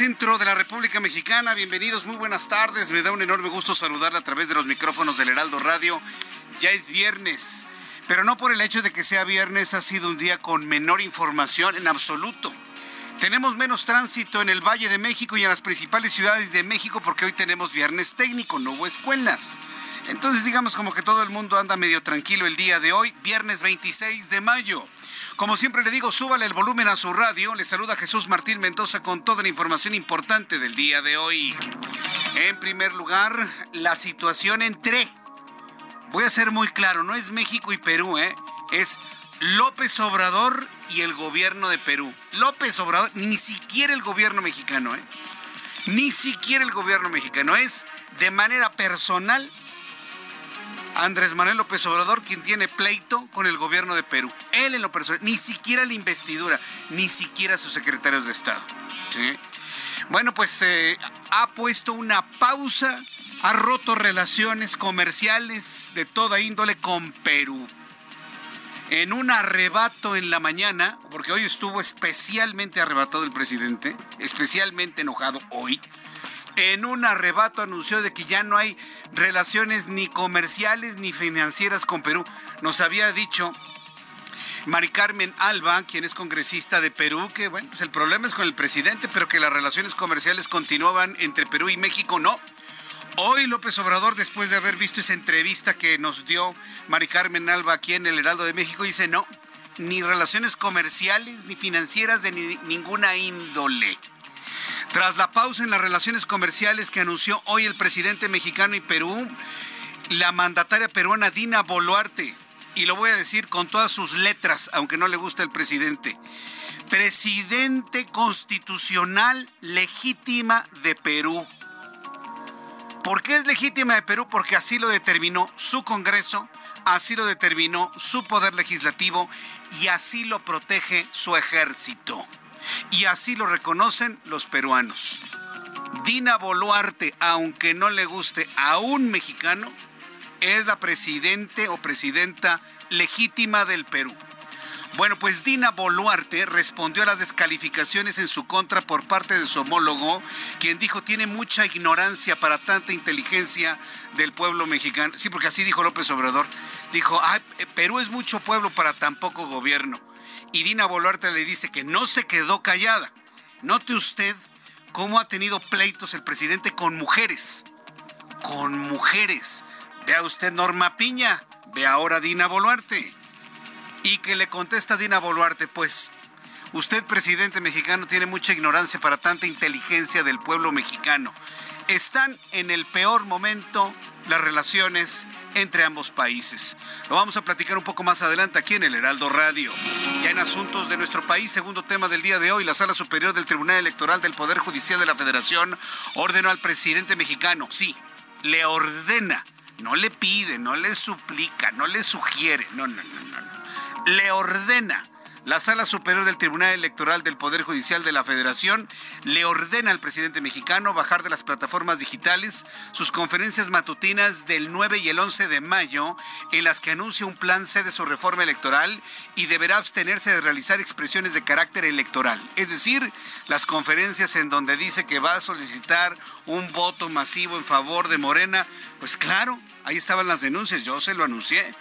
Centro de la República Mexicana. Bienvenidos, muy buenas tardes. Me da un enorme gusto saludarla a través de los micrófonos del Heraldo Radio. Ya es viernes, pero no por el hecho de que sea viernes, ha sido un día con menor información en absoluto. Tenemos menos tránsito en el Valle de México y en las principales ciudades de México porque hoy tenemos viernes técnico, no hubo escuelas. Entonces digamos como que todo el mundo anda medio tranquilo el día de hoy, viernes 26 de mayo. Como siempre le digo, súbale el volumen a su radio. Le saluda Jesús Martín Mendoza con toda la información importante del día de hoy. En primer lugar, la situación entre... Voy a ser muy claro, no es México y Perú, ¿eh? Es López Obrador y el gobierno de Perú. López Obrador, ni siquiera el gobierno mexicano, ¿eh? Ni siquiera el gobierno mexicano. Es de manera personal Andrés Manuel López Obrador quien tiene pleito con el gobierno de Perú. Él en lo personal, ni siquiera la investidura, ni siquiera sus secretarios de Estado. Bueno, pues eh, ha puesto una pausa, ha roto relaciones comerciales de toda índole con Perú. En un arrebato en la mañana, porque hoy estuvo especialmente arrebatado el presidente, especialmente enojado hoy, en un arrebato anunció de que ya no hay relaciones ni comerciales ni financieras con Perú. Nos había dicho Mari Carmen Alba, quien es congresista de Perú, que bueno, pues el problema es con el presidente, pero que las relaciones comerciales continuaban entre Perú y México, no. Hoy López Obrador, después de haber visto esa entrevista que nos dio Mari Carmen Alba aquí en el Heraldo de México, dice no, ni relaciones comerciales ni financieras de ni- ninguna índole. Tras la pausa en las relaciones comerciales que anunció hoy el presidente mexicano y Perú, la mandataria peruana Dina Boluarte, y lo voy a decir con todas sus letras, aunque no le gusta el presidente, presidente constitucional legítima de Perú. ¿Por qué es legítima de Perú? Porque así lo determinó su Congreso, así lo determinó su poder legislativo y así lo protege su ejército. Y así lo reconocen los peruanos. Dina Boluarte, aunque no le guste a un mexicano, es la presidente o presidenta legítima del Perú. Bueno, pues Dina Boluarte respondió a las descalificaciones en su contra por parte de su homólogo, quien dijo tiene mucha ignorancia para tanta inteligencia del pueblo mexicano. Sí, porque así dijo López Obrador. Dijo, "Ay, eh, Perú es mucho pueblo para tan poco gobierno. Y Dina Boluarte le dice que no se quedó callada. Note usted cómo ha tenido pleitos el presidente con mujeres. Con mujeres. Vea usted Norma Piña, ve ahora Dina Boluarte. Y que le contesta Dina Boluarte, pues usted, presidente mexicano, tiene mucha ignorancia para tanta inteligencia del pueblo mexicano. Están en el peor momento las relaciones entre ambos países. Lo vamos a platicar un poco más adelante aquí en el Heraldo Radio. Ya en asuntos de nuestro país, segundo tema del día de hoy, la Sala Superior del Tribunal Electoral del Poder Judicial de la Federación ordenó al presidente mexicano, sí, le ordena no le pide, no le suplica, no le sugiere, no, no, no, no. Le ordena la Sala Superior del Tribunal Electoral del Poder Judicial de la Federación le ordena al presidente mexicano bajar de las plataformas digitales sus conferencias matutinas del 9 y el 11 de mayo en las que anuncia un plan C de su reforma electoral y deberá abstenerse de realizar expresiones de carácter electoral. Es decir, las conferencias en donde dice que va a solicitar un voto masivo en favor de Morena. Pues claro, ahí estaban las denuncias, yo se lo anuncié.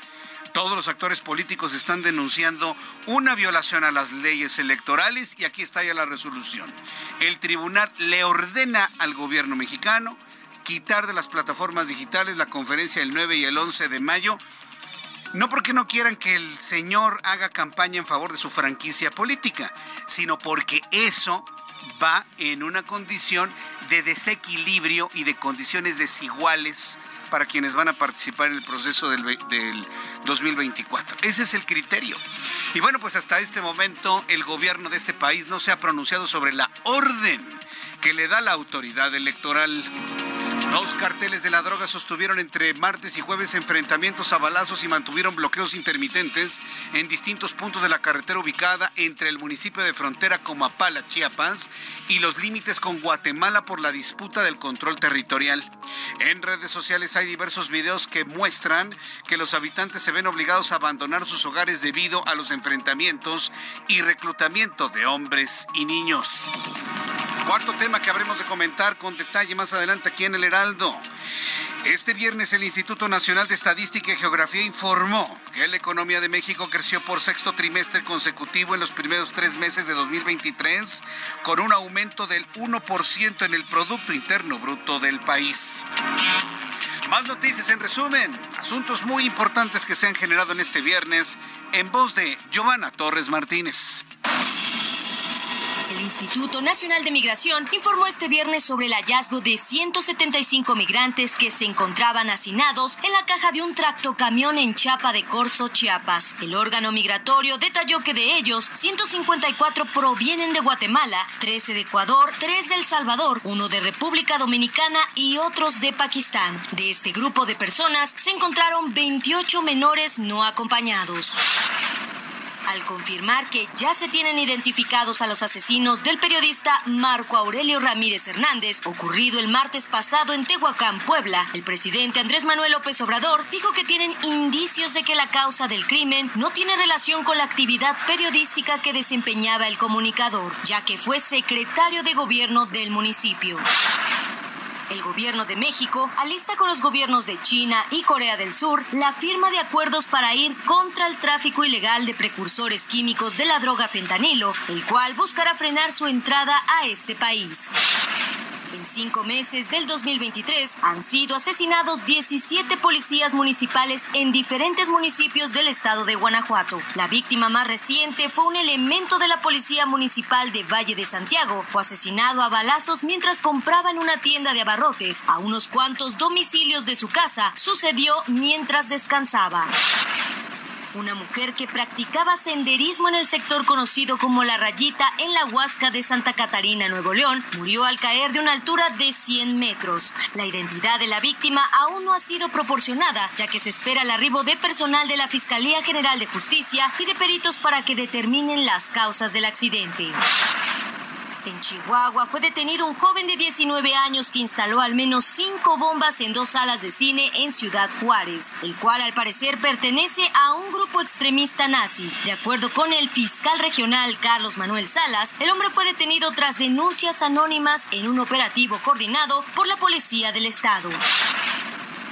Todos los actores políticos están denunciando una violación a las leyes electorales y aquí está ya la resolución. El tribunal le ordena al gobierno mexicano quitar de las plataformas digitales la conferencia del 9 y el 11 de mayo no porque no quieran que el señor haga campaña en favor de su franquicia política, sino porque eso va en una condición de desequilibrio y de condiciones desiguales para quienes van a participar en el proceso del, 2024. Ese es el criterio. Y bueno, pues hasta este momento el gobierno de este país no se ha pronunciado sobre la orden que le da la autoridad electoral. Los carteles de la droga sostuvieron entre martes y jueves enfrentamientos a balazos y mantuvieron bloqueos intermitentes en distintos puntos de la carretera ubicada entre el municipio de frontera Comapala, Chiapas, y los límites con Guatemala por la disputa del control territorial. En redes sociales hay diversos videos que muestran que los habitantes se ven obligados a abandonar sus hogares debido a los enfrentamientos y reclutamiento de hombres y niños. Cuarto tema que habremos de comentar con detalle más adelante aquí en el Heraldo. Este viernes el Instituto Nacional de Estadística y Geografía informó que la economía de México creció por sexto trimestre consecutivo en los primeros tres meses de 2023, con un aumento del 1% en el Producto Interno Bruto del país. Más noticias en resumen, asuntos muy importantes que se han generado en este viernes en voz de Giovanna Torres Martínez. El Instituto Nacional de Migración informó este viernes sobre el hallazgo de 175 migrantes que se encontraban hacinados en la caja de un tractocamión en Chapa de Corzo, Chiapas. El órgano migratorio detalló que de ellos, 154 provienen de Guatemala, 13 de Ecuador, 3 de El Salvador, uno de República Dominicana y otros de Pakistán. De este grupo de personas se encontraron 28 menores no acompañados al confirmar que ya se tienen identificados a los asesinos del periodista Marco Aurelio Ramírez Hernández, ocurrido el martes pasado en Tehuacán, Puebla. El presidente Andrés Manuel López Obrador dijo que tienen indicios de que la causa del crimen no tiene relación con la actividad periodística que desempeñaba el comunicador, ya que fue secretario de gobierno del municipio. El gobierno de México alista con los gobiernos de China y Corea del Sur la firma de acuerdos para ir contra el tráfico ilegal de precursores químicos de la droga fentanilo, el cual buscará frenar su entrada a este país. En cinco meses del 2023 han sido asesinados 17 policías municipales en diferentes municipios del estado de Guanajuato. La víctima más reciente fue un elemento de la Policía Municipal de Valle de Santiago. Fue asesinado a balazos mientras compraba en una tienda de abarrotes a unos cuantos domicilios de su casa. Sucedió mientras descansaba. Una mujer que practicaba senderismo en el sector conocido como La Rayita en la Huasca de Santa Catarina, Nuevo León, murió al caer de una altura de 100 metros. La identidad de la víctima aún no ha sido proporcionada, ya que se espera el arribo de personal de la Fiscalía General de Justicia y de peritos para que determinen las causas del accidente. En Chihuahua fue detenido un joven de 19 años que instaló al menos cinco bombas en dos salas de cine en Ciudad Juárez, el cual al parecer pertenece a un grupo extremista nazi. De acuerdo con el fiscal regional Carlos Manuel Salas, el hombre fue detenido tras denuncias anónimas en un operativo coordinado por la Policía del Estado.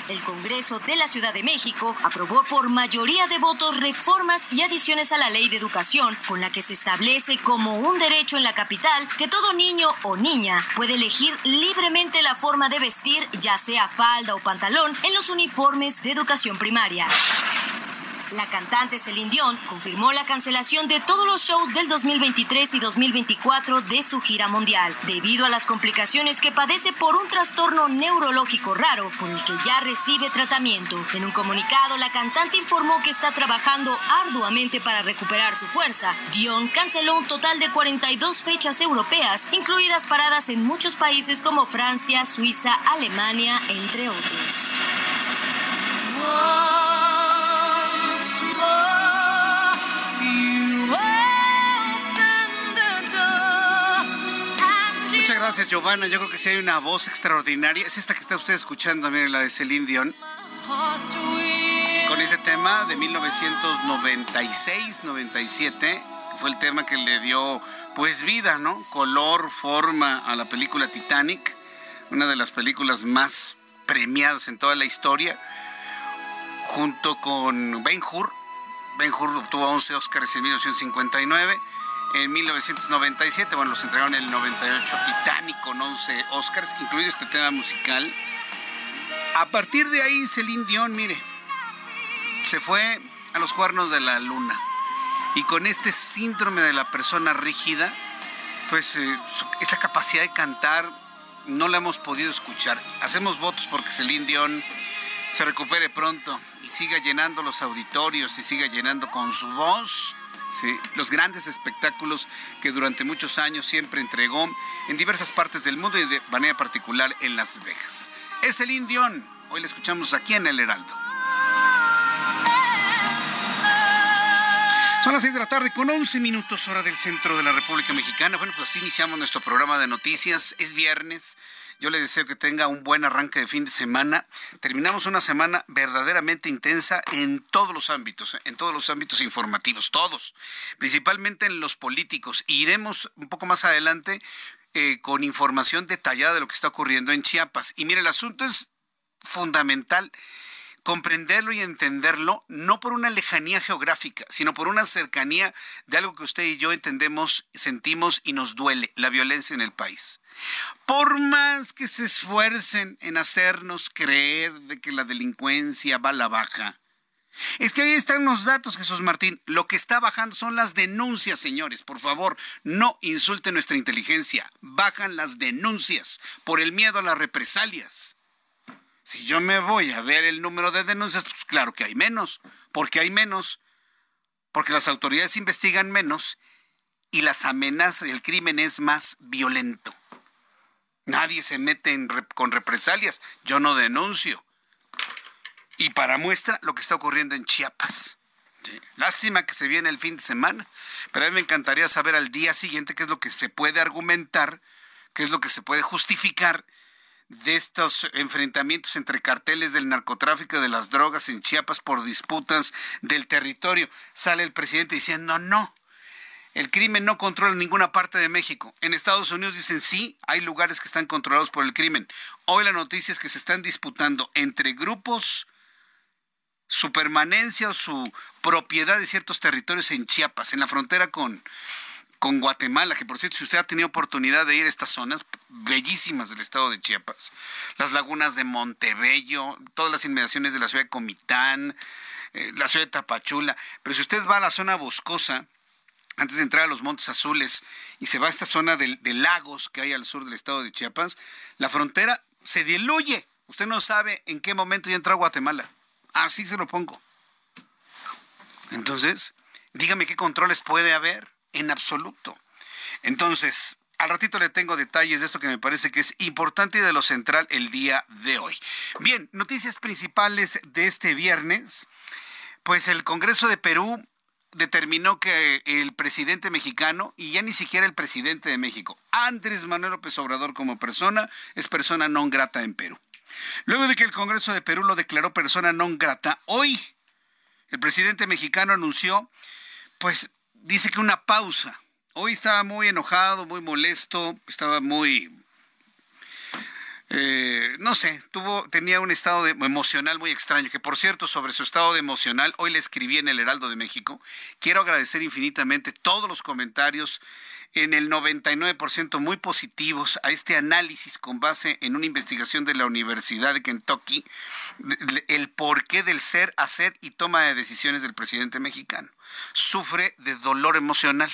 El Congreso de la Ciudad de México aprobó por mayoría de votos reformas y adiciones a la ley de educación, con la que se establece como un derecho en la capital que todo niño o niña puede elegir libremente la forma de vestir, ya sea falda o pantalón, en los uniformes de educación primaria. La cantante Celine Dion confirmó la cancelación de todos los shows del 2023 y 2024 de su gira mundial, debido a las complicaciones que padece por un trastorno neurológico raro por el que ya recibe tratamiento. En un comunicado, la cantante informó que está trabajando arduamente para recuperar su fuerza. Dion canceló un total de 42 fechas europeas, incluidas paradas en muchos países como Francia, Suiza, Alemania, entre otros. Gracias, Giovanna. Yo creo que sí hay una voz extraordinaria. Es esta que está usted escuchando, miren, la de Celine Dion. Con ese tema de 1996-97, que fue el tema que le dio pues vida, ¿no? Color, forma a la película Titanic, una de las películas más premiadas en toda la historia, junto con Ben Hur. Ben Hur obtuvo 11 Oscars en 1959 en 1997. Bueno, los entregaron en el 98 Titanic con 11 Oscars, incluido este tema musical. A partir de ahí, Celine Dion, mire, se fue a los cuernos de la luna. Y con este síndrome de la persona rígida, pues eh, esta capacidad de cantar no la hemos podido escuchar. Hacemos votos porque Celine Dion se recupere pronto y siga llenando los auditorios y siga llenando con su voz los grandes espectáculos que durante muchos años siempre entregó en diversas partes del mundo y de manera particular en Las Vegas. Es el Indión. Hoy le escuchamos aquí en El Heraldo. Son las 6 de la tarde con 11 minutos hora del centro de la República Mexicana. Bueno, pues así iniciamos nuestro programa de noticias. Es viernes. Yo le deseo que tenga un buen arranque de fin de semana. Terminamos una semana verdaderamente intensa en todos los ámbitos, en todos los ámbitos informativos, todos, principalmente en los políticos. Iremos un poco más adelante eh, con información detallada de lo que está ocurriendo en Chiapas. Y mire, el asunto es fundamental comprenderlo y entenderlo no por una lejanía geográfica, sino por una cercanía de algo que usted y yo entendemos, sentimos y nos duele, la violencia en el país. Por más que se esfuercen en hacernos creer de que la delincuencia va a la baja, es que ahí están los datos, Jesús Martín. Lo que está bajando son las denuncias, señores. Por favor, no insulten nuestra inteligencia. Bajan las denuncias por el miedo a las represalias. Si yo me voy a ver el número de denuncias, pues claro que hay menos, porque hay menos, porque las autoridades investigan menos y las amenazas, el crimen es más violento. Nadie se mete con represalias, yo no denuncio. Y para muestra lo que está ocurriendo en Chiapas. Lástima que se viene el fin de semana, pero a mí me encantaría saber al día siguiente qué es lo que se puede argumentar, qué es lo que se puede justificar de estos enfrentamientos entre carteles del narcotráfico de las drogas en Chiapas por disputas del territorio. Sale el presidente diciendo no. El crimen no controla ninguna parte de México. En Estados Unidos dicen sí, hay lugares que están controlados por el crimen. Hoy la noticia es que se están disputando entre grupos su permanencia o su propiedad de ciertos territorios en Chiapas, en la frontera con, con Guatemala, que por cierto, si usted ha tenido oportunidad de ir a estas zonas bellísimas del estado de Chiapas, las lagunas de Montebello, todas las inmediaciones de la ciudad de Comitán, eh, la ciudad de Tapachula, pero si usted va a la zona boscosa, antes de entrar a los Montes Azules y se va a esta zona de, de lagos que hay al sur del estado de Chiapas, la frontera se diluye. Usted no sabe en qué momento ya entra a Guatemala. Así se lo pongo. Entonces, dígame qué controles puede haber en absoluto. Entonces, al ratito le tengo detalles de esto que me parece que es importante y de lo central el día de hoy. Bien, noticias principales de este viernes. Pues el Congreso de Perú determinó que el presidente mexicano, y ya ni siquiera el presidente de México, Andrés Manuel López Obrador como persona, es persona non grata en Perú. Luego de que el Congreso de Perú lo declaró persona non grata, hoy el presidente mexicano anunció, pues dice que una pausa. Hoy estaba muy enojado, muy molesto, estaba muy eh, no sé, tuvo, tenía un estado emocional muy extraño, que por cierto, sobre su estado de emocional, hoy le escribí en el Heraldo de México. Quiero agradecer infinitamente todos los comentarios, en el 99% muy positivos, a este análisis con base en una investigación de la Universidad de Kentucky, el porqué del ser, hacer y toma de decisiones del presidente mexicano. Sufre de dolor emocional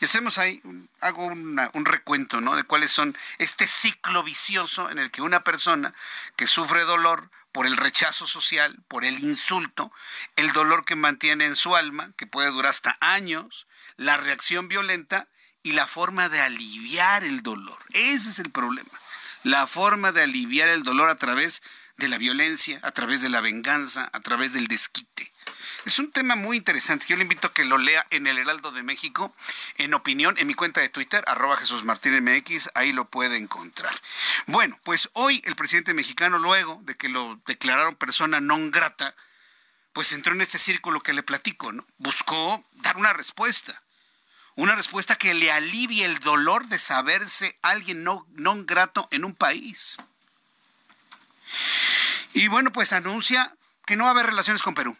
y hacemos ahí, hago un recuento, ¿no? De cuáles son este ciclo vicioso en el que una persona que sufre dolor por el rechazo social, por el insulto, el dolor que mantiene en su alma, que puede durar hasta años, la reacción violenta y la forma de aliviar el dolor. Ese es el problema. La forma de aliviar el dolor a través de la violencia, a través de la venganza, a través del desquite. Es un tema muy interesante. Yo le invito a que lo lea en el Heraldo de México, en opinión, en mi cuenta de Twitter, arroba Jesús Martín MX, ahí lo puede encontrar. Bueno, pues hoy el presidente mexicano, luego de que lo declararon persona non grata, pues entró en este círculo que le platico, ¿no? Buscó dar una respuesta. Una respuesta que le alivie el dolor de saberse alguien no, grato en un país. Y bueno, pues anuncia que no va a haber relaciones con Perú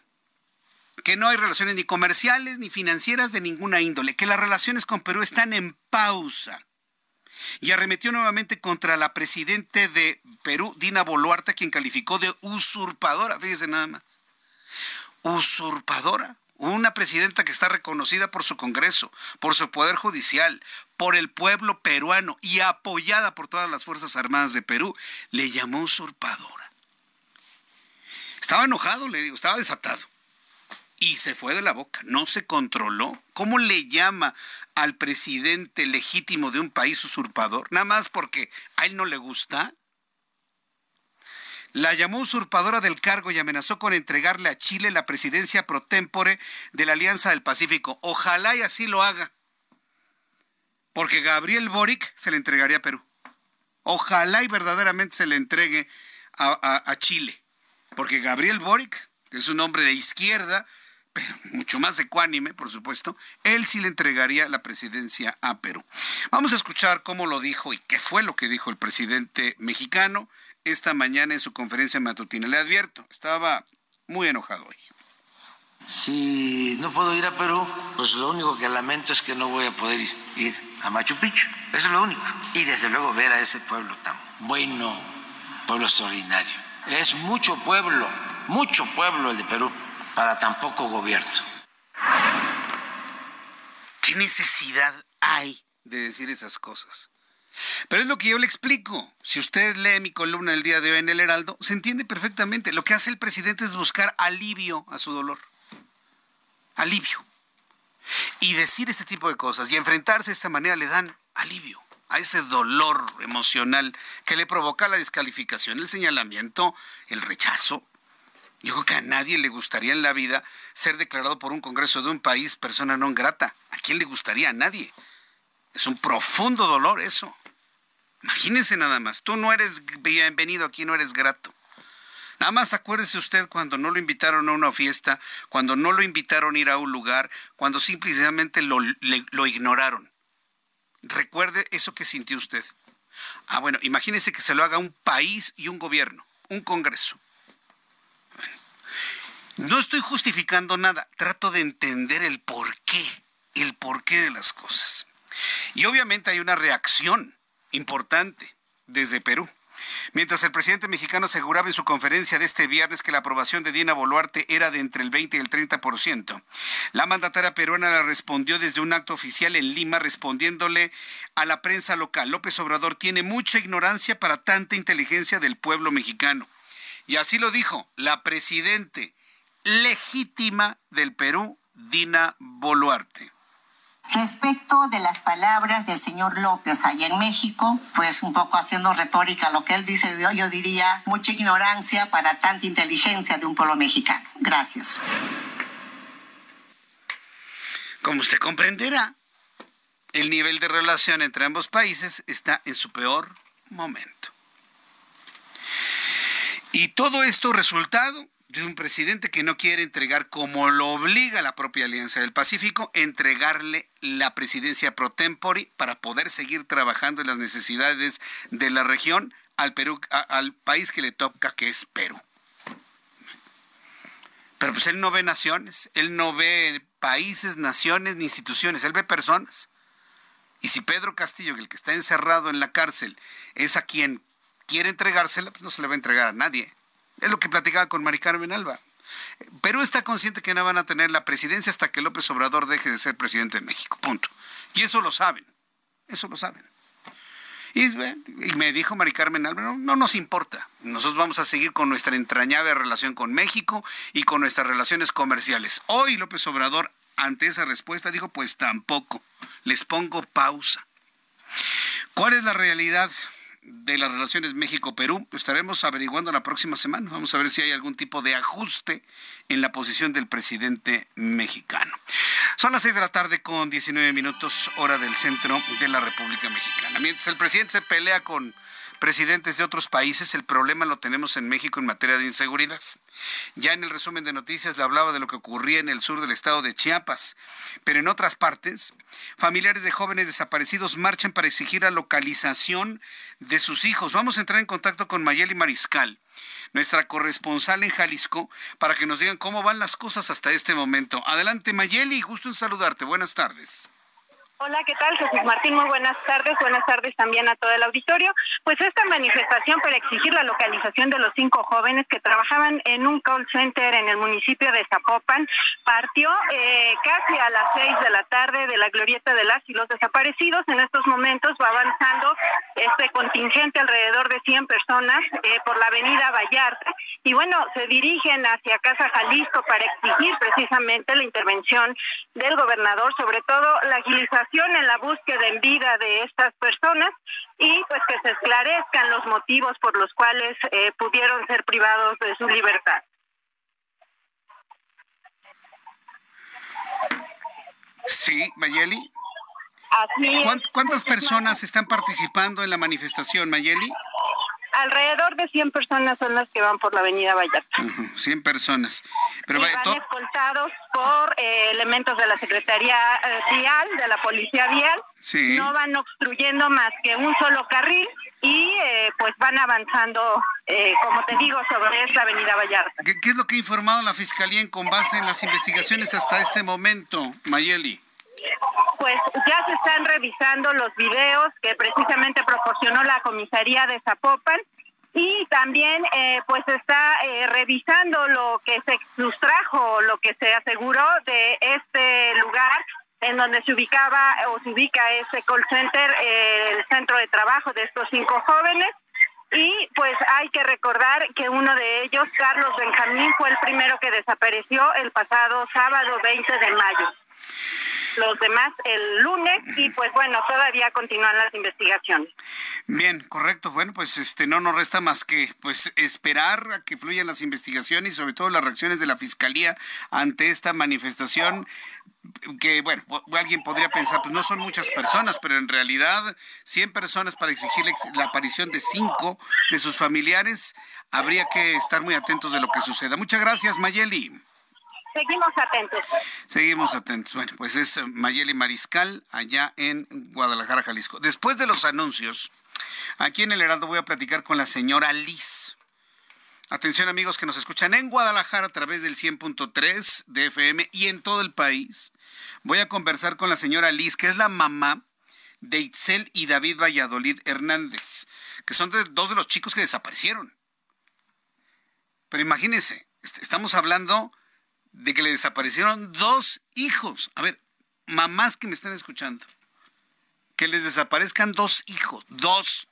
que no hay relaciones ni comerciales ni financieras de ninguna índole, que las relaciones con Perú están en pausa. Y arremetió nuevamente contra la presidente de Perú, Dina Boluarte, quien calificó de usurpadora, fíjese nada más. Usurpadora. Una presidenta que está reconocida por su Congreso, por su Poder Judicial, por el pueblo peruano y apoyada por todas las Fuerzas Armadas de Perú, le llamó usurpadora. Estaba enojado, le digo, estaba desatado y se fue de la boca, no se controló. ¿Cómo le llama al presidente legítimo de un país usurpador? Nada más porque a él no le gusta. La llamó usurpadora del cargo y amenazó con entregarle a Chile la presidencia pro tempore de la Alianza del Pacífico. Ojalá y así lo haga. Porque Gabriel Boric se le entregaría a Perú. Ojalá y verdaderamente se le entregue a, a Chile. Porque Gabriel Boric, que es un hombre de izquierda, pero mucho más ecuánime, por supuesto, él sí le entregaría la presidencia a Perú. Vamos a escuchar cómo lo dijo y qué fue lo que dijo el presidente mexicano esta mañana en su conferencia matutina. Le advierto, estaba muy enojado hoy. Si no puedo ir a Perú, pues lo único que lamento es que no voy a poder ir, a Machu Picchu. Eso es lo único. Y desde luego ver a ese pueblo tan bueno, pueblo extraordinario. Es mucho pueblo, mucho pueblo el de Perú para tan poco gobierno. ¿Qué necesidad hay de decir esas cosas? Pero es lo que yo le explico. Si usted lee mi columna el día de hoy en el Heraldo, se entiende perfectamente. Lo que hace el presidente es buscar alivio a su dolor. Alivio. Y decir este tipo de cosas y enfrentarse de esta manera le dan alivio a ese dolor emocional que le provoca la descalificación, el señalamiento, el rechazo, yo creo que a nadie le gustaría en la vida ser declarado por un Congreso de un país persona no grata. ¿A quién le gustaría? A nadie. Es un profundo dolor eso. Imagínense nada más. Tú no eres bienvenido aquí, no eres grato. Nada más acuérdese usted cuando no lo invitaron a una fiesta, cuando no lo invitaron a ir a un lugar, cuando simplemente lo, lo ignoraron. Recuerde eso que sintió usted. Ah, bueno, imagínese que se lo haga un país y un gobierno, un Congreso. No estoy justificando nada, trato de entender el porqué, el porqué de las cosas. Y obviamente hay una reacción importante desde Perú. Mientras el presidente mexicano aseguraba en su conferencia de este viernes que la aprobación de Dina Boluarte era de entre el 20 y el 30%, la mandataria peruana la respondió desde un acto oficial en Lima respondiéndole a la prensa local. López Obrador tiene mucha ignorancia para tanta inteligencia del pueblo mexicano. Y así lo dijo la presidente legítima del Perú, Dina Boluarte. Respecto de las palabras del señor López allá en México, pues un poco haciendo retórica lo que él dice, yo diría mucha ignorancia para tanta inteligencia de un pueblo mexicano. Gracias. Como usted comprenderá, el nivel de relación entre ambos países está en su peor momento. Y todo esto resultado de un presidente que no quiere entregar, como lo obliga la propia Alianza del Pacífico, entregarle la presidencia pro tempore para poder seguir trabajando en las necesidades de la región al, Perú, al país que le toca, que es Perú. Pero pues él no ve naciones, él no ve países, naciones ni instituciones, él ve personas. Y si Pedro Castillo, el que está encerrado en la cárcel, es a quien quiere entregársela, pues no se le va a entregar a nadie. Es lo que platicaba con Mari Carmen Alba. Perú está consciente que no van a tener la presidencia hasta que López Obrador deje de ser presidente de México. Punto. Y eso lo saben. Eso lo saben. Y, me dijo Mari Carmen Alba, no, no, nos importa. Nosotros vamos a seguir con nuestra entrañable relación con México y con nuestras relaciones comerciales. Hoy López Obrador, ante esa respuesta, dijo, pues tampoco. Les pongo pausa. ¿Cuál es la realidad de las relaciones México-Perú. Estaremos averiguando la próxima semana. Vamos a ver si hay algún tipo de ajuste en la posición del presidente mexicano. Son las seis de la tarde con 19 minutos, hora del centro de la República Mexicana. Mientras el presidente se pelea con presidentes de otros países, el problema lo tenemos en México en materia de inseguridad. Ya en el resumen de noticias le hablaba de lo que ocurría en el sur del estado de Chiapas, pero en otras partes, familiares de jóvenes desaparecidos marchan para exigir la localización de sus hijos. Vamos a entrar en contacto con Mayeli Mariscal, nuestra corresponsal en Jalisco, para que nos digan cómo van las cosas hasta este momento. Adelante Mayeli, gusto en saludarte. Buenas tardes. Hola, ¿qué tal? Jesús Martín, muy buenas tardes. Buenas tardes también a todo el auditorio. Pues esta manifestación para exigir la localización de los cinco jóvenes que trabajaban en un call center en el municipio de Zapopan partió eh, casi a las seis de la tarde de la glorieta de las y los desaparecidos. En estos momentos va avanzando este contingente alrededor de 100 personas eh, por la avenida Vallarta. Y bueno, se dirigen hacia Casa Jalisco para exigir precisamente la intervención del gobernador, sobre todo la agilización en la búsqueda en vida de estas personas y pues que se esclarezcan los motivos por los cuales eh, pudieron ser privados de su libertad. Sí, Mayeli. ¿Cuántas personas están participando en la manifestación, Mayeli? Alrededor de 100 personas son las que van por la avenida Vallarta. 100 personas. Pero van escoltados por eh, elementos de la Secretaría eh, Vial, de la Policía Vial. Sí. No van obstruyendo más que un solo carril y eh, pues van avanzando, como te digo, sobre esta avenida Vallarta. ¿Qué, ¿Qué, es lo que ha informado la Fiscalía con base en las investigaciones hasta este momento, Mayeli? Pues ya se están revisando los videos que precisamente proporcionó la comisaría de Zapopan y también eh, pues está eh, revisando lo que se sustrajo, lo que se aseguró de este lugar en donde se ubicaba o se ubica ese call center, eh, el centro de trabajo de estos cinco jóvenes. Y pues hay que recordar que uno de ellos, Carlos Benjamín, fue el primero que desapareció el pasado sábado 20 de mayo los demás el lunes y pues bueno, todavía continúan las investigaciones. Bien, correcto. Bueno, pues este no nos resta más que pues esperar a que fluyan las investigaciones y sobre todo las reacciones de la fiscalía ante esta manifestación que bueno, alguien podría pensar, pues no son muchas personas, pero en realidad 100 personas para exigir la aparición de cinco de sus familiares, habría que estar muy atentos de lo que suceda. Muchas gracias, Mayeli. Seguimos atentos. Seguimos atentos. Bueno, pues es Mayeli Mariscal, allá en Guadalajara, Jalisco. Después de los anuncios, aquí en el Heraldo voy a platicar con la señora Liz. Atención amigos que nos escuchan en Guadalajara a través del 100.3 de FM y en todo el país. Voy a conversar con la señora Liz, que es la mamá de Itzel y David Valladolid Hernández, que son dos de los chicos que desaparecieron. Pero imagínense, estamos hablando de que le desaparecieron dos hijos. A ver, mamás que me están escuchando, que les desaparezcan dos hijos, dos.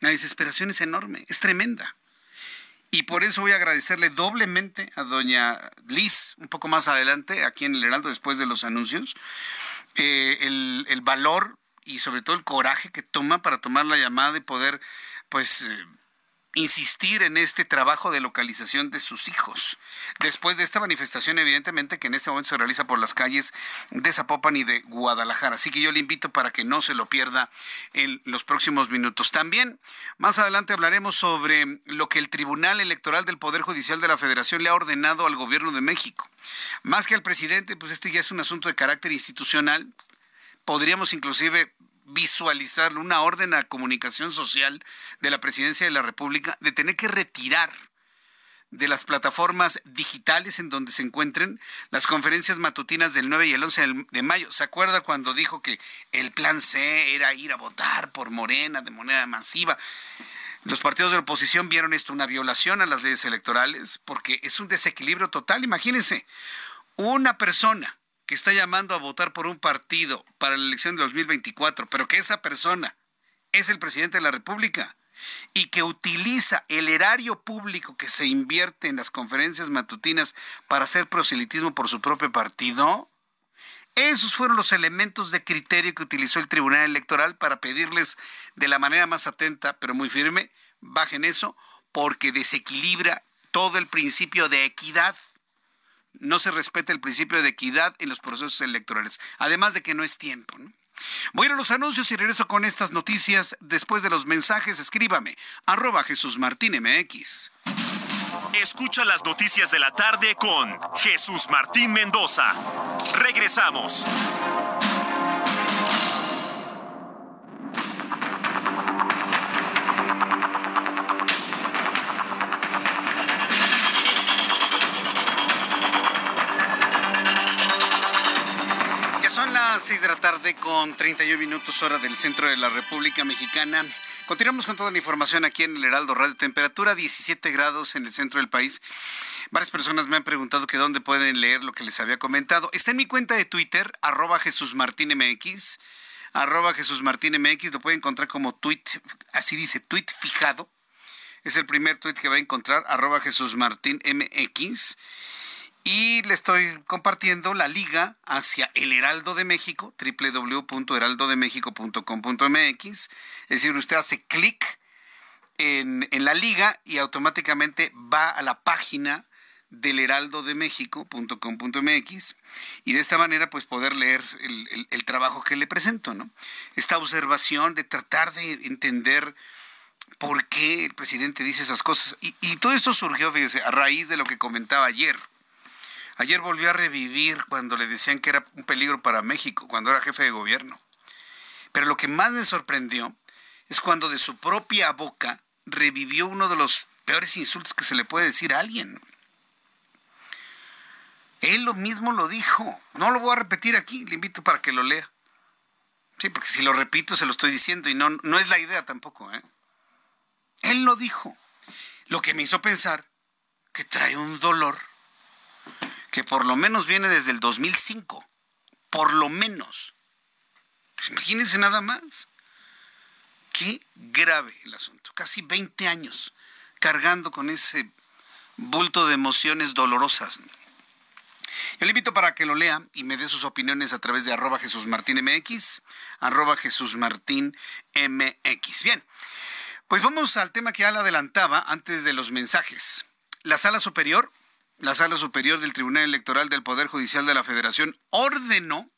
La desesperación es enorme, es tremenda. Y por eso voy a agradecerle doblemente a doña Liz, un poco más adelante, aquí en el Heraldo, después de los anuncios, eh, el, el, valor y sobre todo el coraje que toma para tomar la llamada y poder, pues, eh, insistir en este trabajo de localización de sus hijos. Después de esta manifestación, evidentemente, que en este momento se realiza por las calles de Zapopan y de Guadalajara. Así que yo le invito para que no se lo pierda en los próximos minutos. También, más adelante hablaremos sobre lo que el Tribunal Electoral del Poder Judicial de la Federación le ha ordenado al gobierno de México. Más que al presidente, pues este ya es un asunto de carácter institucional. Podríamos inclusive visualizarlo, una orden a comunicación social de la presidencia de la República de tener que retirar de las plataformas digitales en donde se encuentren las conferencias matutinas del 9 y el 11 de mayo. ¿Se acuerda cuando dijo que el plan C era ir a votar por Morena de moneda masiva? Los partidos de la oposición vieron esto una violación a las leyes electorales porque es un desequilibrio total. Imagínense, una persona que está llamando a votar por un partido para la elección de 2024, pero que esa persona es el presidente de la República y que utiliza el erario público que se invierte en las conferencias matutinas para hacer proselitismo por su propio partido, Esos fueron los elementos de criterio que utilizó el Tribunal Electoral para pedirles de la manera más atenta, pero muy firme, bajen eso, porque desequilibra todo el principio de equidad. No se respeta el principio de equidad en los procesos electorales, además de que no es tiempo. Voy a ir a los anuncios y regreso con estas noticias después de los mensajes. Escríbame, arroba Jesús Martín MX. Escucha las noticias de la tarde con Jesús Martín Mendoza. Regresamos. Las 6 de la tarde con 31 minutos hora del centro de la República Mexicana. Continuamos con toda la información aquí en el Heraldo Radio. Temperatura 17 grados en el centro del país. Varias personas me han preguntado que dónde pueden leer lo que les había comentado. Está en mi cuenta de Twitter, arroba Jesús Martín MX. Arroba Jesús Martín MX. Lo pueden encontrar como tweet, así dice, tweet fijado. Es el primer tweet que va a encontrar, arroba Jesús Martín MX y le estoy compartiendo la liga hacia el Heraldo de México, www.heraldodemexico.com.mx. Es decir, usted hace clic en, la liga y automáticamente va a la página del heraldodemexico.com.mx y de esta manera pues poder leer el, trabajo que le presento, ¿no? Esta observación de tratar de entender por qué el presidente dice esas cosas. Y, y todo esto surgió, fíjese, a raíz de lo que comentaba ayer Ayer volvió a revivir cuando le decían que era un peligro para México, cuando era jefe de gobierno. Pero lo que más me sorprendió es cuando de su propia boca revivió uno de los peores insultos que se le puede decir a alguien. Él lo mismo lo dijo. No lo voy a repetir aquí, le invito para que lo lea. Sí, porque si lo repito se lo estoy diciendo y no, no es la idea tampoco. ¿eh? Él lo dijo. Lo que me hizo pensar que trae un dolor que por lo menos viene desde el 2005, por lo menos. Imagínense nada más. Qué grave el asunto. Casi 20 años cargando con ese bulto de emociones dolorosas. Yo le invito para que lo lea y me dé sus opiniones a través de arroba Jesús Martín MX, arroba Jesús Martín MX. Bien, pues vamos al tema que ya le adelantaba antes de los mensajes. La sala superior la Sala Superior del Tribunal Electoral del Poder Judicial de la Federación ordenó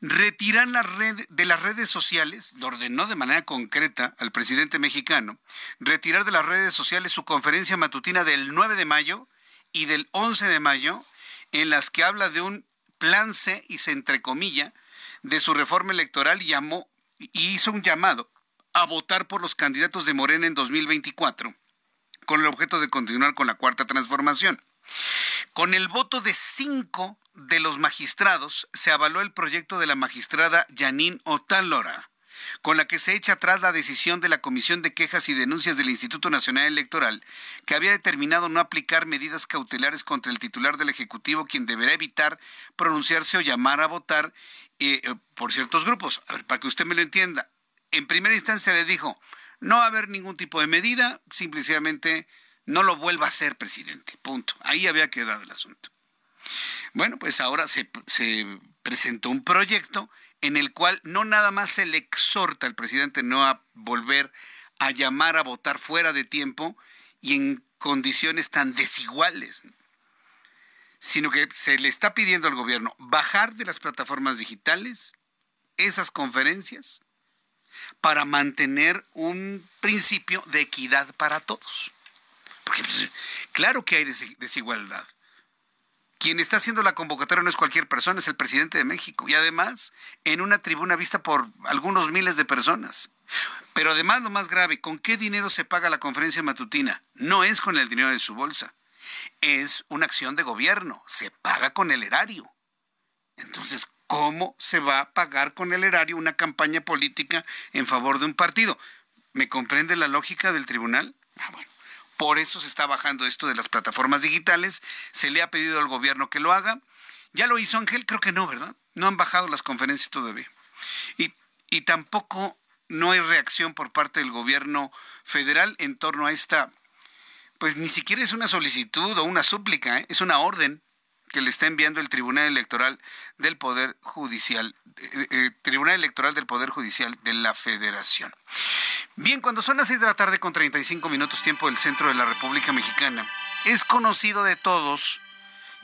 retirar la red, de las redes sociales, ordenó de manera concreta al presidente mexicano, retirar de las redes sociales su conferencia matutina del 9 de mayo y del 11 de mayo, en las que habla de un plan C y se entrecomilla de su reforma electoral y llamó y hizo un llamado a votar por los candidatos de Morena en 2024 con el objeto de continuar con la cuarta transformación. Con el voto de cinco de los magistrados se avaló el proyecto de la magistrada Janine Otálora, con la que se echa atrás la decisión de la Comisión de Quejas y Denuncias del Instituto Nacional Electoral, que había determinado no aplicar medidas cautelares contra el titular del Ejecutivo, quien deberá evitar pronunciarse o llamar a votar eh, eh, por ciertos grupos. A ver, para que usted me lo entienda, en primera instancia le dijo, no va a haber ningún tipo de medida, simplemente no lo vuelva a hacer, presidente. Punto. Ahí había quedado el asunto. Bueno, pues ahora se, se presentó un proyecto en el cual no nada más se le exhorta al presidente no a volver a llamar a votar fuera de tiempo y en condiciones tan desiguales, sino que se le está pidiendo al gobierno bajar de las plataformas digitales esas conferencias para mantener un principio de equidad para todos. Porque pues, claro que hay desigualdad. Quien está haciendo la convocatoria no es cualquier persona, es el presidente de México. Y además, en una tribuna vista por algunos miles de personas. Pero además, lo más grave, ¿con qué dinero se paga la conferencia matutina? No es con el dinero de su bolsa. Es una acción de gobierno. Se paga con el erario. Entonces, ¿Cómo se va a pagar con el erario una campaña política en favor de un partido? ¿Me comprende la lógica del tribunal? Ah, bueno. Por eso se está bajando esto de las plataformas digitales. Se le ha pedido al gobierno que lo haga. ¿Ya lo hizo Ángel? Creo que no, ¿verdad? No han bajado las conferencias todavía. Y, y tampoco no hay reacción por parte del gobierno federal en torno a esta, pues ni siquiera es una solicitud o una súplica, ¿eh? es una orden que le está enviando el Tribunal Electoral del Poder Judicial, eh, eh, Tribunal Electoral del Poder Judicial de la Federación. Bien, cuando son las 6 de la tarde con 35 minutos tiempo del centro de la República Mexicana, es conocido de todos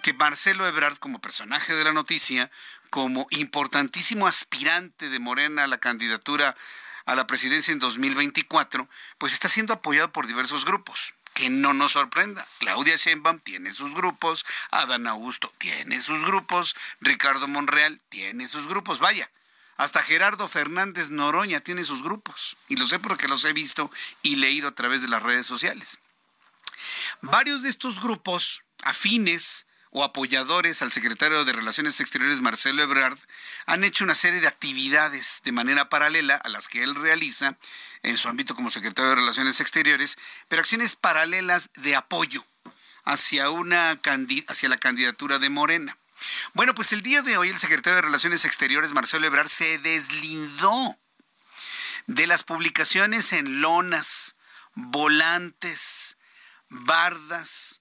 que Marcelo Ebrard, como personaje de la noticia, como importantísimo aspirante de Morena a la candidatura a la presidencia en 2024, pues está siendo apoyado por diversos grupos que no nos sorprenda. Claudia Sheinbaum tiene sus grupos, Adán Augusto tiene sus grupos, Ricardo Monreal tiene sus grupos, vaya. Hasta Gerardo Fernández Noroña tiene sus grupos. Y lo sé porque los he visto y leído a través de las redes sociales. Varios de estos grupos afines o apoyadores al secretario de Relaciones Exteriores Marcelo Ebrard han hecho una serie de actividades de manera paralela a las que él realiza en su ámbito como secretario de Relaciones Exteriores, pero acciones paralelas de apoyo hacia una hacia la candidatura de Morena. Bueno, pues el día de hoy el secretario de Relaciones Exteriores Marcelo Ebrard se deslindó de las publicaciones en lonas, volantes, bardas,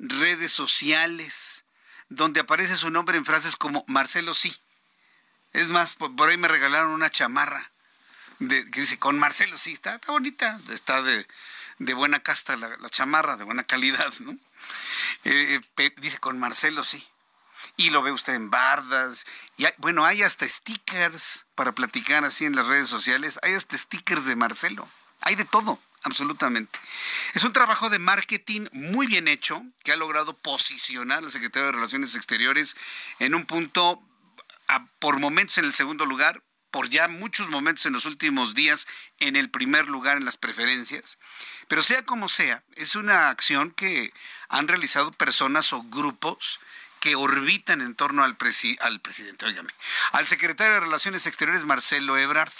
redes sociales, donde aparece su nombre en frases como Marcelo sí. Es más, por, ahí me regalaron una chamarra de, que dice con Marcelo sí, está, bonita, está de, buena casta la, chamarra, de buena calidad, ¿no? Eh, dice con Marcelo sí. Y lo ve usted en bardas. Y bueno, hay hasta stickers para platicar así en las redes sociales. Hay hasta stickers de Marcelo. Hay de todo absolutamente. Es un trabajo de marketing muy bien hecho que ha logrado posicionar al secretario de Relaciones Exteriores en un punto, por momentos en el segundo lugar, por ya muchos momentos en los últimos días en el primer lugar en las preferencias. Pero sea como sea, es una acción que han realizado personas o grupos que orbitan en torno al, al presidente, óigame, al secretario de Relaciones Exteriores Marcelo Ebrard.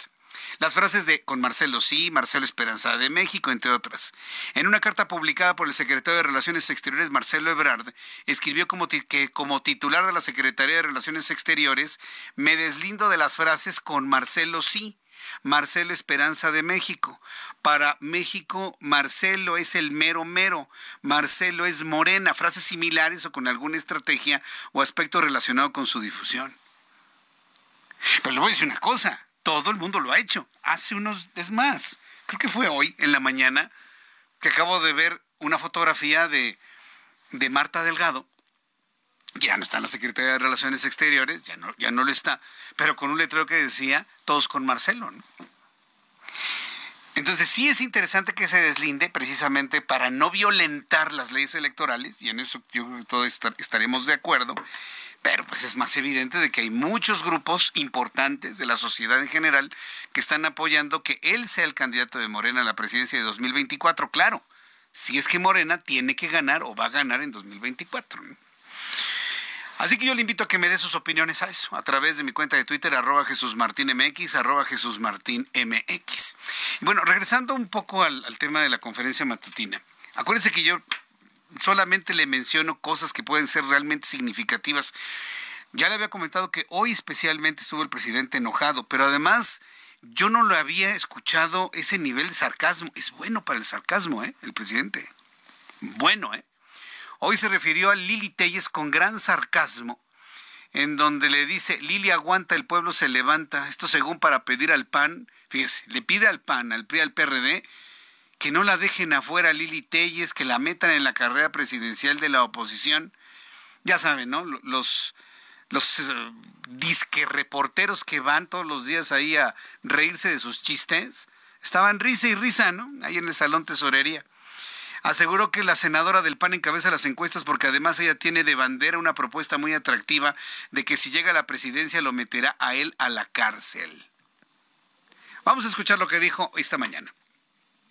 Las frases de con Marcelo sí, Marcelo Esperanza de México, entre otras. En una carta publicada por el secretario de Relaciones Exteriores, Marcelo Ebrard, escribió como que como titular de la Secretaría de Relaciones Exteriores, me deslindo de las frases con Marcelo sí. Marcelo Esperanza de México. Para México, Marcelo es el mero mero. Marcelo es morena. Frases similares o con alguna estrategia o aspecto relacionado con su difusión. Pero le voy a decir una cosa todo el mundo lo ha hecho. Hace unos, es más, creo que fue hoy en la mañana que acabo de ver una fotografía de, de Marta Delgado. Ya no está en la Secretaría de Relaciones Exteriores, ya no, ya no lo está, pero con un letrero que decía todos con Marcelo. Entonces sí es interesante que se deslinde precisamente para no violentar las leyes electorales, y en eso yo creo que todos estaremos de acuerdo, pero pues es más evidente de que hay muchos grupos importantes de la sociedad en general que están apoyando que él sea el candidato de Morena a la presidencia de 2024. Claro, si es que Morena tiene que ganar o va a ganar en 2024. Así que yo le invito a que me dé sus opiniones a eso, a través de mi cuenta de Twitter, arroba Jesús MX, arroba Jesús bueno, regresando un poco al, al tema de la conferencia matutina. Acuérdense que yo solamente le menciono cosas que pueden ser realmente significativas. Ya le había comentado que hoy especialmente estuvo el presidente enojado, pero además yo no lo había escuchado ese nivel de sarcasmo. Es bueno para el sarcasmo, ¿eh? El presidente. Bueno, ¿eh? Hoy se refirió a Lili Telles con gran sarcasmo, en donde le dice, Lili aguanta, el pueblo se levanta. Esto según para pedir al PAN, fíjese, le pide al PAN, al PRI, al PRD, que no la dejen afuera Lili Telles, que la metan en la carrera presidencial de la oposición. Ya saben, ¿no? Los, los eh, disque reporteros que van todos los días ahí a reírse de sus chistes, estaban risa y risa, ¿no? Ahí en el salón tesorería. Aseguró que la senadora del PAN encabeza las encuestas porque además ella tiene de bandera una propuesta muy atractiva de que si llega a la presidencia lo meterá a él a la cárcel. Vamos a escuchar lo que dijo esta mañana.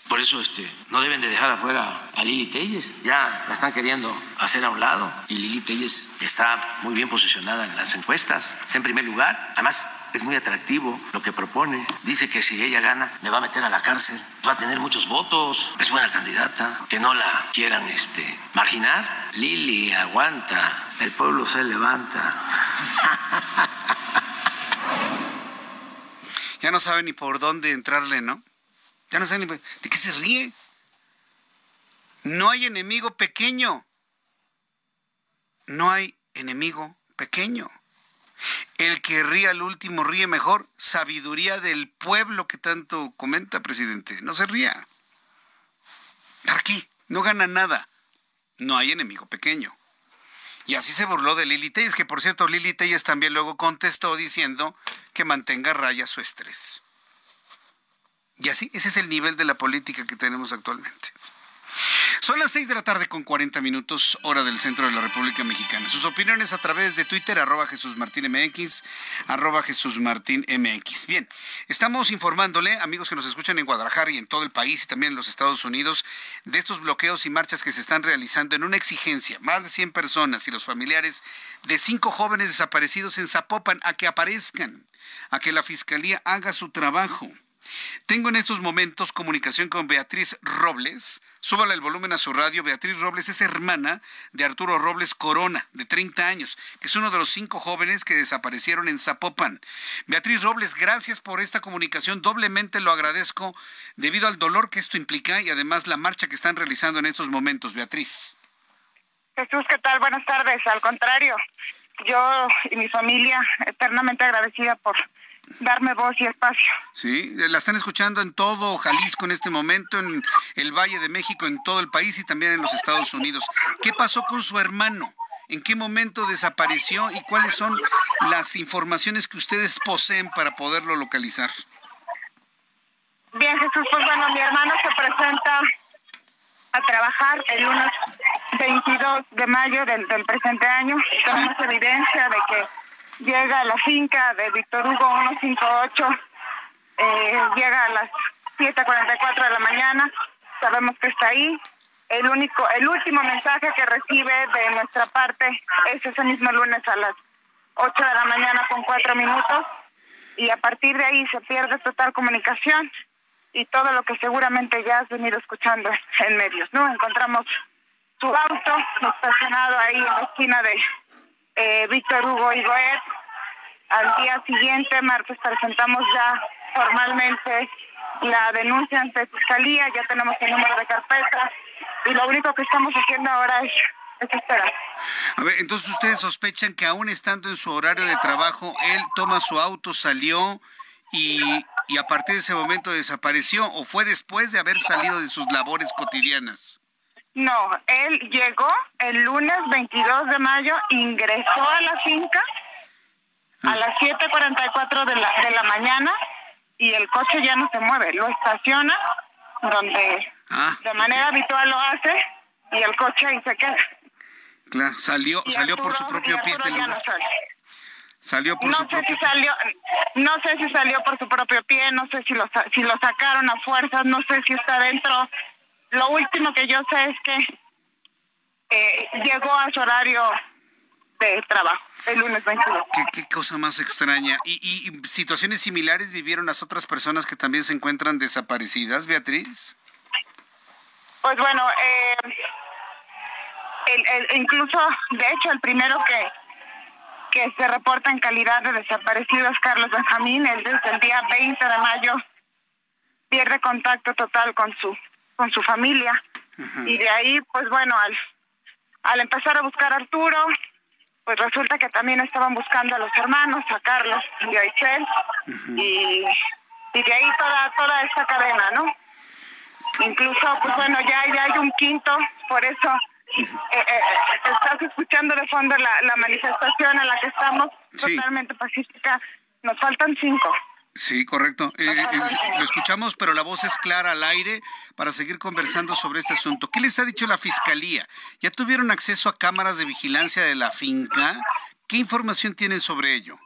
Por eso este, no deben de dejar afuera a Lili Telles. Ya la están queriendo hacer a un lado. Y Lili Telles está muy bien posicionada en las encuestas. Está en primer lugar. Además, es muy atractivo lo que propone. Dice que si ella gana, me va a meter a la cárcel. Va a tener muchos votos. Es buena candidata. Que no la quieran este, marginar. Lili aguanta. El pueblo se levanta. Ya no sabe ni por dónde entrarle, ¿no? Ya no sé ni de qué se ríe. No hay enemigo pequeño. No hay enemigo pequeño. El que ríe al último ríe mejor. Sabiduría del pueblo que tanto comenta, presidente. No se ría. ¿Para qué? No gana nada. No hay enemigo pequeño. Y así se burló de Lili Telles, que por cierto Lili Telles también luego contestó diciendo que mantenga raya su estrés. Y así, ese es el nivel de la política que tenemos actualmente. Son las 6 de la tarde con 40 minutos, hora del centro de la República Mexicana. Sus opiniones a través de Twitter, arroba Jesús Martín MX, arroba Jesús Martín MX. Bien, estamos informándole, amigos que nos escuchan en Guadalajara y en todo el país y también en los Estados Unidos, de estos bloqueos y marchas que se están realizando en una exigencia. Más de 100 personas y los familiares de cinco jóvenes desaparecidos en Zapopan a que aparezcan, a que la Fiscalía haga su trabajo. Tengo en estos momentos comunicación con Beatriz Robles. Súbale el volumen a su radio. Beatriz Robles es hermana de Arturo Robles Corona, de 30 años, que es uno de los cinco jóvenes que desaparecieron en Zapopan. Beatriz Robles, gracias por esta comunicación. Doblemente lo agradezco debido al dolor que esto implica y además la marcha que están realizando en estos momentos. Beatriz. Jesús, ¿qué tal? Buenas tardes. Al contrario, yo y mi familia eternamente agradecida por darme voz y espacio. Sí, la están escuchando en todo Jalisco en este momento, en el Valle de México, en todo el país y también en los Estados Unidos. ¿Qué pasó con su hermano? ¿En qué momento desapareció y cuáles son las informaciones que ustedes poseen para poderlo localizar? Bien, Jesús, pues bueno, mi hermano se presenta a trabajar el lunes 22 de mayo del, del presente año. Tenemos evidencia de que llega a la finca de Víctor Hugo 158, eh, llega a las 7.44 de la mañana, sabemos que está ahí. El único, el último mensaje que recibe de nuestra parte es ese mismo lunes a las 8 de la mañana con 4 minutos y a partir de ahí se pierde total comunicación y todo lo que seguramente ya has venido escuchando en medios, ¿no? Encontramos su auto estacionado ahí en la esquina de eh, Víctor Hugo y Goet. Al día siguiente, martes, presentamos ya formalmente la denuncia ante Fiscalía, ya tenemos el número de carpeta y lo único que estamos haciendo ahora es, es esperar. A ver, entonces ustedes sospechan que aún estando en su horario de trabajo, él toma su auto, salió y, y a partir de ese momento desapareció o fue después de haber salido de sus labores cotidianas? No, él llegó el lunes 22 de mayo, ingresó a la finca a las 7.44 de la, de la mañana y el coche ya no se mueve, lo estaciona donde Ah, de manera habitual lo hace y el coche ahí se queda. Claro, salió, Y salió por su propio pie del lugar. no sale. Salió por no su sé propio si pie. salió no sé si salió por su propio pie no sé si lo si lo sacaron a fuerzas no sé si está dentro lo último que yo sé es que eh, llegó a su horario de trabajo el lunes 22 ¿Qué, qué cosa más extraña. ¿Y, y- y situaciones similares vivieron las otras personas que también se encuentran desaparecidas, Beatriz? pues bueno eh, el, el- incluso de hecho el primero que que se reporta en calidad de desaparecido es Carlos Benjamín él desde el día 20 de mayo pierde contacto total con su con su familia. Y de ahí pues bueno al al empezar a buscar a Arturo pues resulta que también estaban buscando a los hermanos a Carlos y a Isel y, y de ahí toda toda esta cadena no incluso pues bueno ya ya hay un quinto por eso eh, eh, estás escuchando de fondo la, la manifestación en la que estamos. Sí. totalmente pacífica. Nos faltan cinco Sí, correcto. Eh, eh, lo escuchamos, pero la voz es clara al aire para seguir conversando sobre este asunto. ¿Qué les ha dicho la Fiscalía? ¿Ya tuvieron acceso a cámaras de vigilancia de la finca? ¿Qué información tienen sobre ello?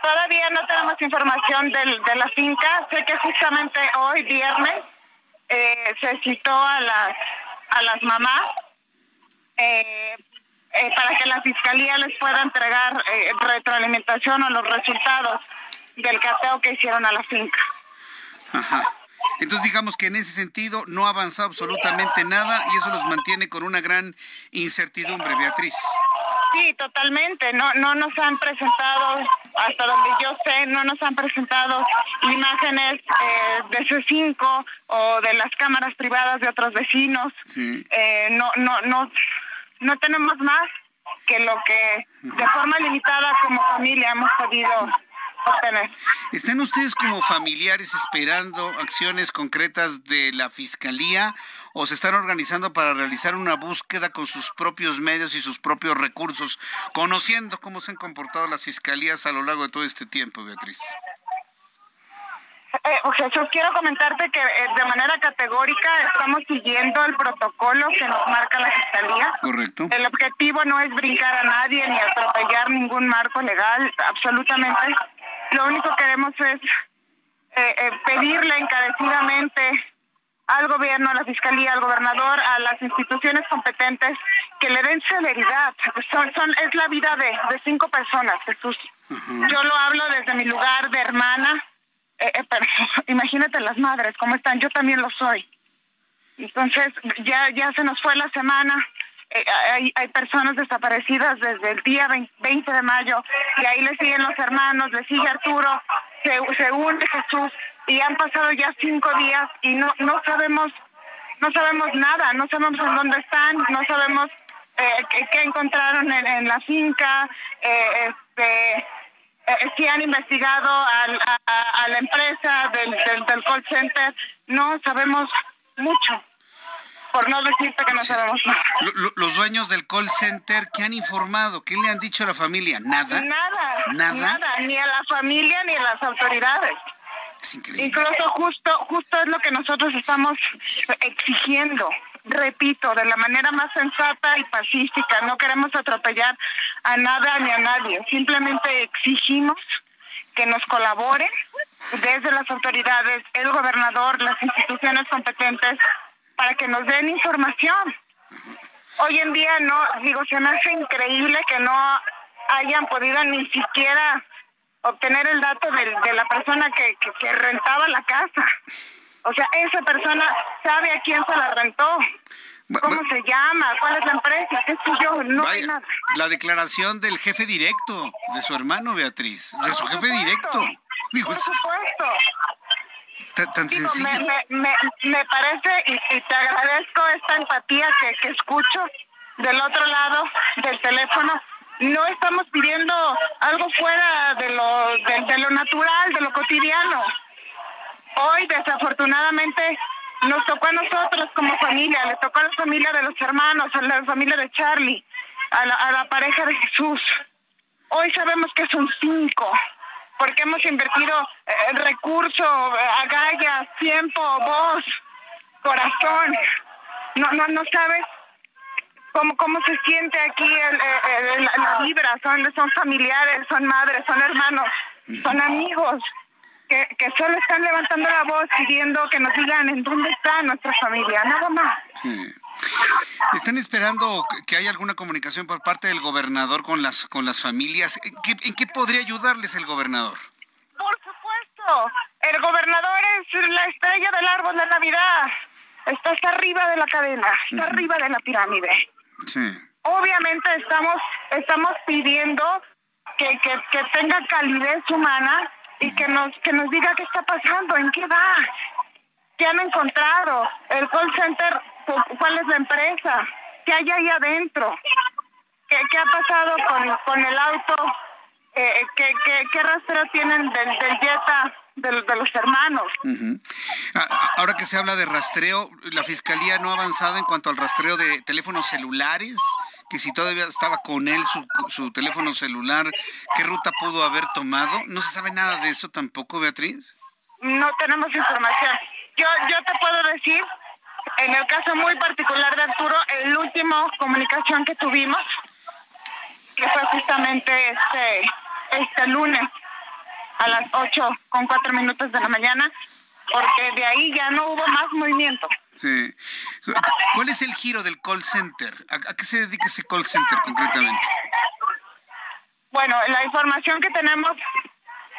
Todavía no tenemos información del, de la finca. Sé que justamente hoy, viernes, eh, se citó a las, a las mamás eh, eh, para que la fiscalía les pueda entregar eh, retroalimentación o los resultados del cateo que hicieron a la finca. Ajá. Entonces digamos que en ese sentido no ha avanzado absolutamente nada y eso los mantiene con una gran incertidumbre, Beatriz. Sí, totalmente. No, no nos han presentado, hasta donde yo sé, no nos han presentado imágenes eh, de C5 o de las cámaras privadas de otros vecinos. Sí. Eh, no, no, no, no tenemos más que lo que de forma limitada como familia hemos podido ¿Están ustedes como familiares esperando acciones concretas de la Fiscalía o se están organizando para realizar una búsqueda con sus propios medios y sus propios recursos, conociendo cómo se han comportado las fiscalías a lo largo de todo este tiempo, Beatriz? Eh, Jesús, quiero comentarte que eh, de manera categórica estamos siguiendo el protocolo que nos marca la Fiscalía. Correcto. El objetivo no es brincar a nadie ni atropellar ningún marco legal, absolutamente. Lo único que queremos es eh, eh, pedirle encarecidamente al gobierno, a la Fiscalía, al gobernador, a las instituciones competentes que le den celeridad. Son, son, es la vida de, de cinco personas, Jesús. Yo lo hablo desde mi lugar de hermana, eh, eh, pero imagínate las madres cómo están, yo también lo soy. Entonces, ya ya se nos fue la semana, eh, hay, hay personas desaparecidas desde el día 20 de mayo y ahí le siguen los hermanos, le sigue Arturo, se, se une Jesús y han pasado ya cinco días y no no sabemos no sabemos nada, no sabemos en dónde están, no sabemos eh, qué, encontraron en, la finca, eh, este eh, si han investigado al- a, la empresa del, del call center, no sabemos mucho, por no decirte que no sabemos nada. Lo- lo- los dueños del call center, ¿qué han informado? ¿Qué le han dicho a la familia? ¿Nada? Nada, ¿Nada? nada, ni a la familia ni a las autoridades. Es increíble. Incluso justo, justo es lo que nosotros estamos exigiendo. Repito, de la manera más sensata y pacífica. No queremos atropellar a nada ni a nadie. Simplemente exigimos que nos colaboren desde las autoridades, el gobernador, las instituciones competentes, para que nos den información. Hoy en día no, digo, se me hace increíble que no hayan podido ni siquiera obtener el dato de, la persona que, que, que rentaba la casa. O sea, esa persona sabe a quién se la rentó, cómo se llama, cuál es la empresa, qué sé yo, no hay Vaya, nada. la declaración del jefe directo de su hermano Beatriz, de su jefe directo. Digo, Por es supuesto. Tan Digo, me, me, me, me parece y, y te agradezco esta empatía que, que escucho del otro lado del teléfono. No estamos pidiendo algo fuera de lo, de, de lo natural, de lo cotidiano. Hoy, desafortunadamente, nos tocó a nosotros como familia, le tocó a la familia de los hermanos, a la familia de Charlie, a la, a la pareja de Jesús. Hoy sabemos que son cinco, porque hemos invertido eh, recursos, eh, agallas, tiempo, voz, corazón. No, no, no sabes cómo, cómo se siente aquí el, el- el- la vibra. Son, son familiares, son madres, son hermanos, son amigos. Que, que solo están levantando la voz pidiendo que nos digan en dónde está nuestra familia, nada más. Sí. ¿Están esperando que- haya alguna comunicación por parte del gobernador con las con las familias? ¿En qué, en qué podría ayudarles el gobernador? Por supuesto, el gobernador es la estrella del árbol de Navidad. Está hasta arriba de la cadena, está arriba de la pirámide. Sí. Obviamente estamos estamos pidiendo que, que, que tenga calidez humana y que nos que nos diga qué está pasando, en qué va, qué han encontrado, el call center, cuál es la empresa, qué hay ahí adentro, qué, qué ha pasado con, con el auto, eh, qué, qué, qué rastreo tienen del, del Jetta del- de los hermanos. Ah, Ahora que se habla de rastreo, ¿la fiscalía no ha avanzado en cuanto al rastreo de teléfonos celulares? Que si todavía estaba con él su, su teléfono celular, ¿qué ruta pudo haber tomado? ¿No se sabe nada de eso tampoco, Beatriz? no tenemos información. Yo, yo te puedo decir, en el caso muy particular de Arturo, el último comunicación que tuvimos, que fue justamente este, este lunes a las 8 con 4 minutos de la mañana, porque de ahí ya no hubo más movimiento. Sí. ¿Cuál es el giro del call center? ¿A, a qué se dedica ese call center concretamente? Bueno, la información que tenemos,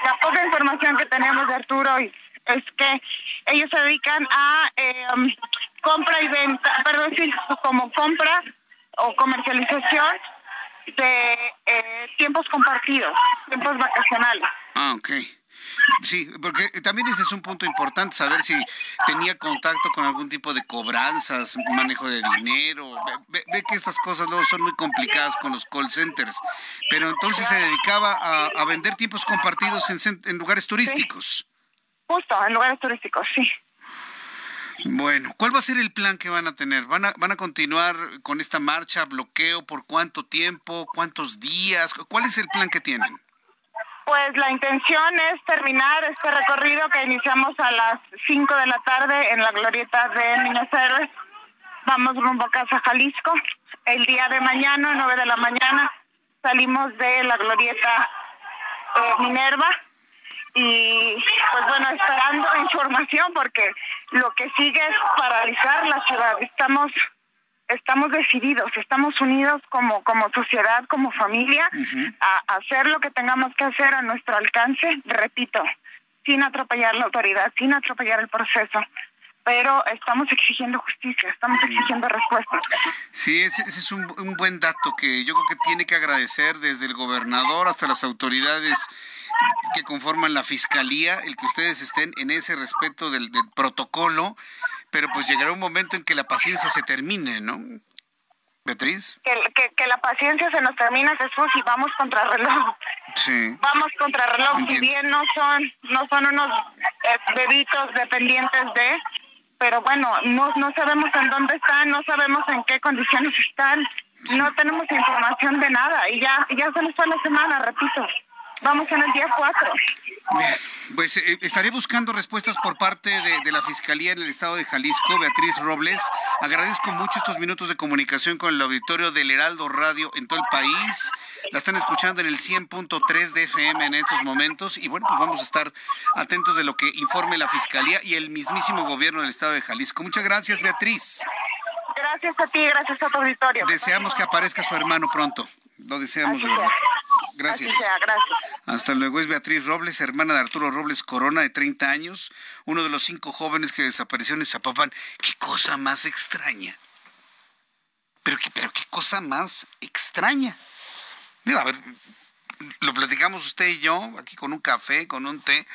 la poca información que tenemos de Arturo es que ellos se dedican a eh, compra y venta, perdón, sí, como compra o comercialización de eh, tiempos compartidos, tiempos vacacionales. Ah, ok. Sí, porque también ese es un punto importante, saber si tenía contacto con algún tipo de cobranzas, manejo de dinero. Ve, que estas cosas luego son muy complicadas con los call centers, pero entonces se dedicaba a, vender tiempos compartidos en, lugares turísticos. Justo, en lugares turísticos, sí. Bueno, ¿cuál va a ser el plan que van a tener? ¿Van a, ¿Van a continuar con esta marcha, bloqueo? ¿Por cuánto tiempo? ¿Cuántos días? ¿Cuál es el plan que tienen? Pues la intención es terminar este recorrido que iniciamos a las 5 de la tarde en la glorieta de Niños Héroes. Vamos rumbo a Casa Jalisco. El día de mañana, 9 de la mañana, salimos de la glorieta Minerva y pues bueno, esperando información porque lo que sigue es paralizar la ciudad. Estamos estamos decididos, estamos unidos como, como sociedad, como familia, a, hacer lo que tengamos que hacer a nuestro alcance, repito, sin atropellar la autoridad, sin atropellar el proceso. Pero estamos exigiendo justicia, estamos exigiendo respuestas. Sí, ese, es un, un buen dato que yo creo que tiene que agradecer desde el gobernador hasta las autoridades que conforman la fiscalía, el que ustedes estén en ese respeto del, del protocolo pero pues llegará un momento en que la paciencia se termine, ¿no? Beatriz. Que, que, la paciencia se nos termina, Jesús, y vamos contra reloj. Sí. Vamos contra reloj. Si bien no son, no son unos eh, bebitos dependientes de, pero bueno, no, no sabemos en dónde están, no sabemos en qué condiciones están, no tenemos información de nada y ya, ya se nos fue la semana, repito. Vamos en el día 4. Bien, pues eh, estaré buscando respuestas por parte de, la Fiscalía en el Estado de Jalisco, Beatriz Robles. Agradezco mucho estos minutos de comunicación con el auditorio del Heraldo Radio en todo el país. La están escuchando en el 100.3 de FM en estos momentos y bueno, pues vamos a estar atentos de lo que informe la Fiscalía y el mismísimo gobierno del Estado de Jalisco. Muchas gracias, Beatriz. Gracias a ti, gracias a tu auditorio. Deseamos que aparezca su hermano pronto. Lo deseamos de verdad. Gracias. Hasta luego. Es Beatriz Robles, hermana de Arturo Robles Corona, de 30 años, uno de los cinco jóvenes que desaparecieron en Zapopan. Qué cosa más extraña. Pero qué, pero qué cosa más extraña. a ver, lo platicamos usted y yo, aquí con un café, con un té.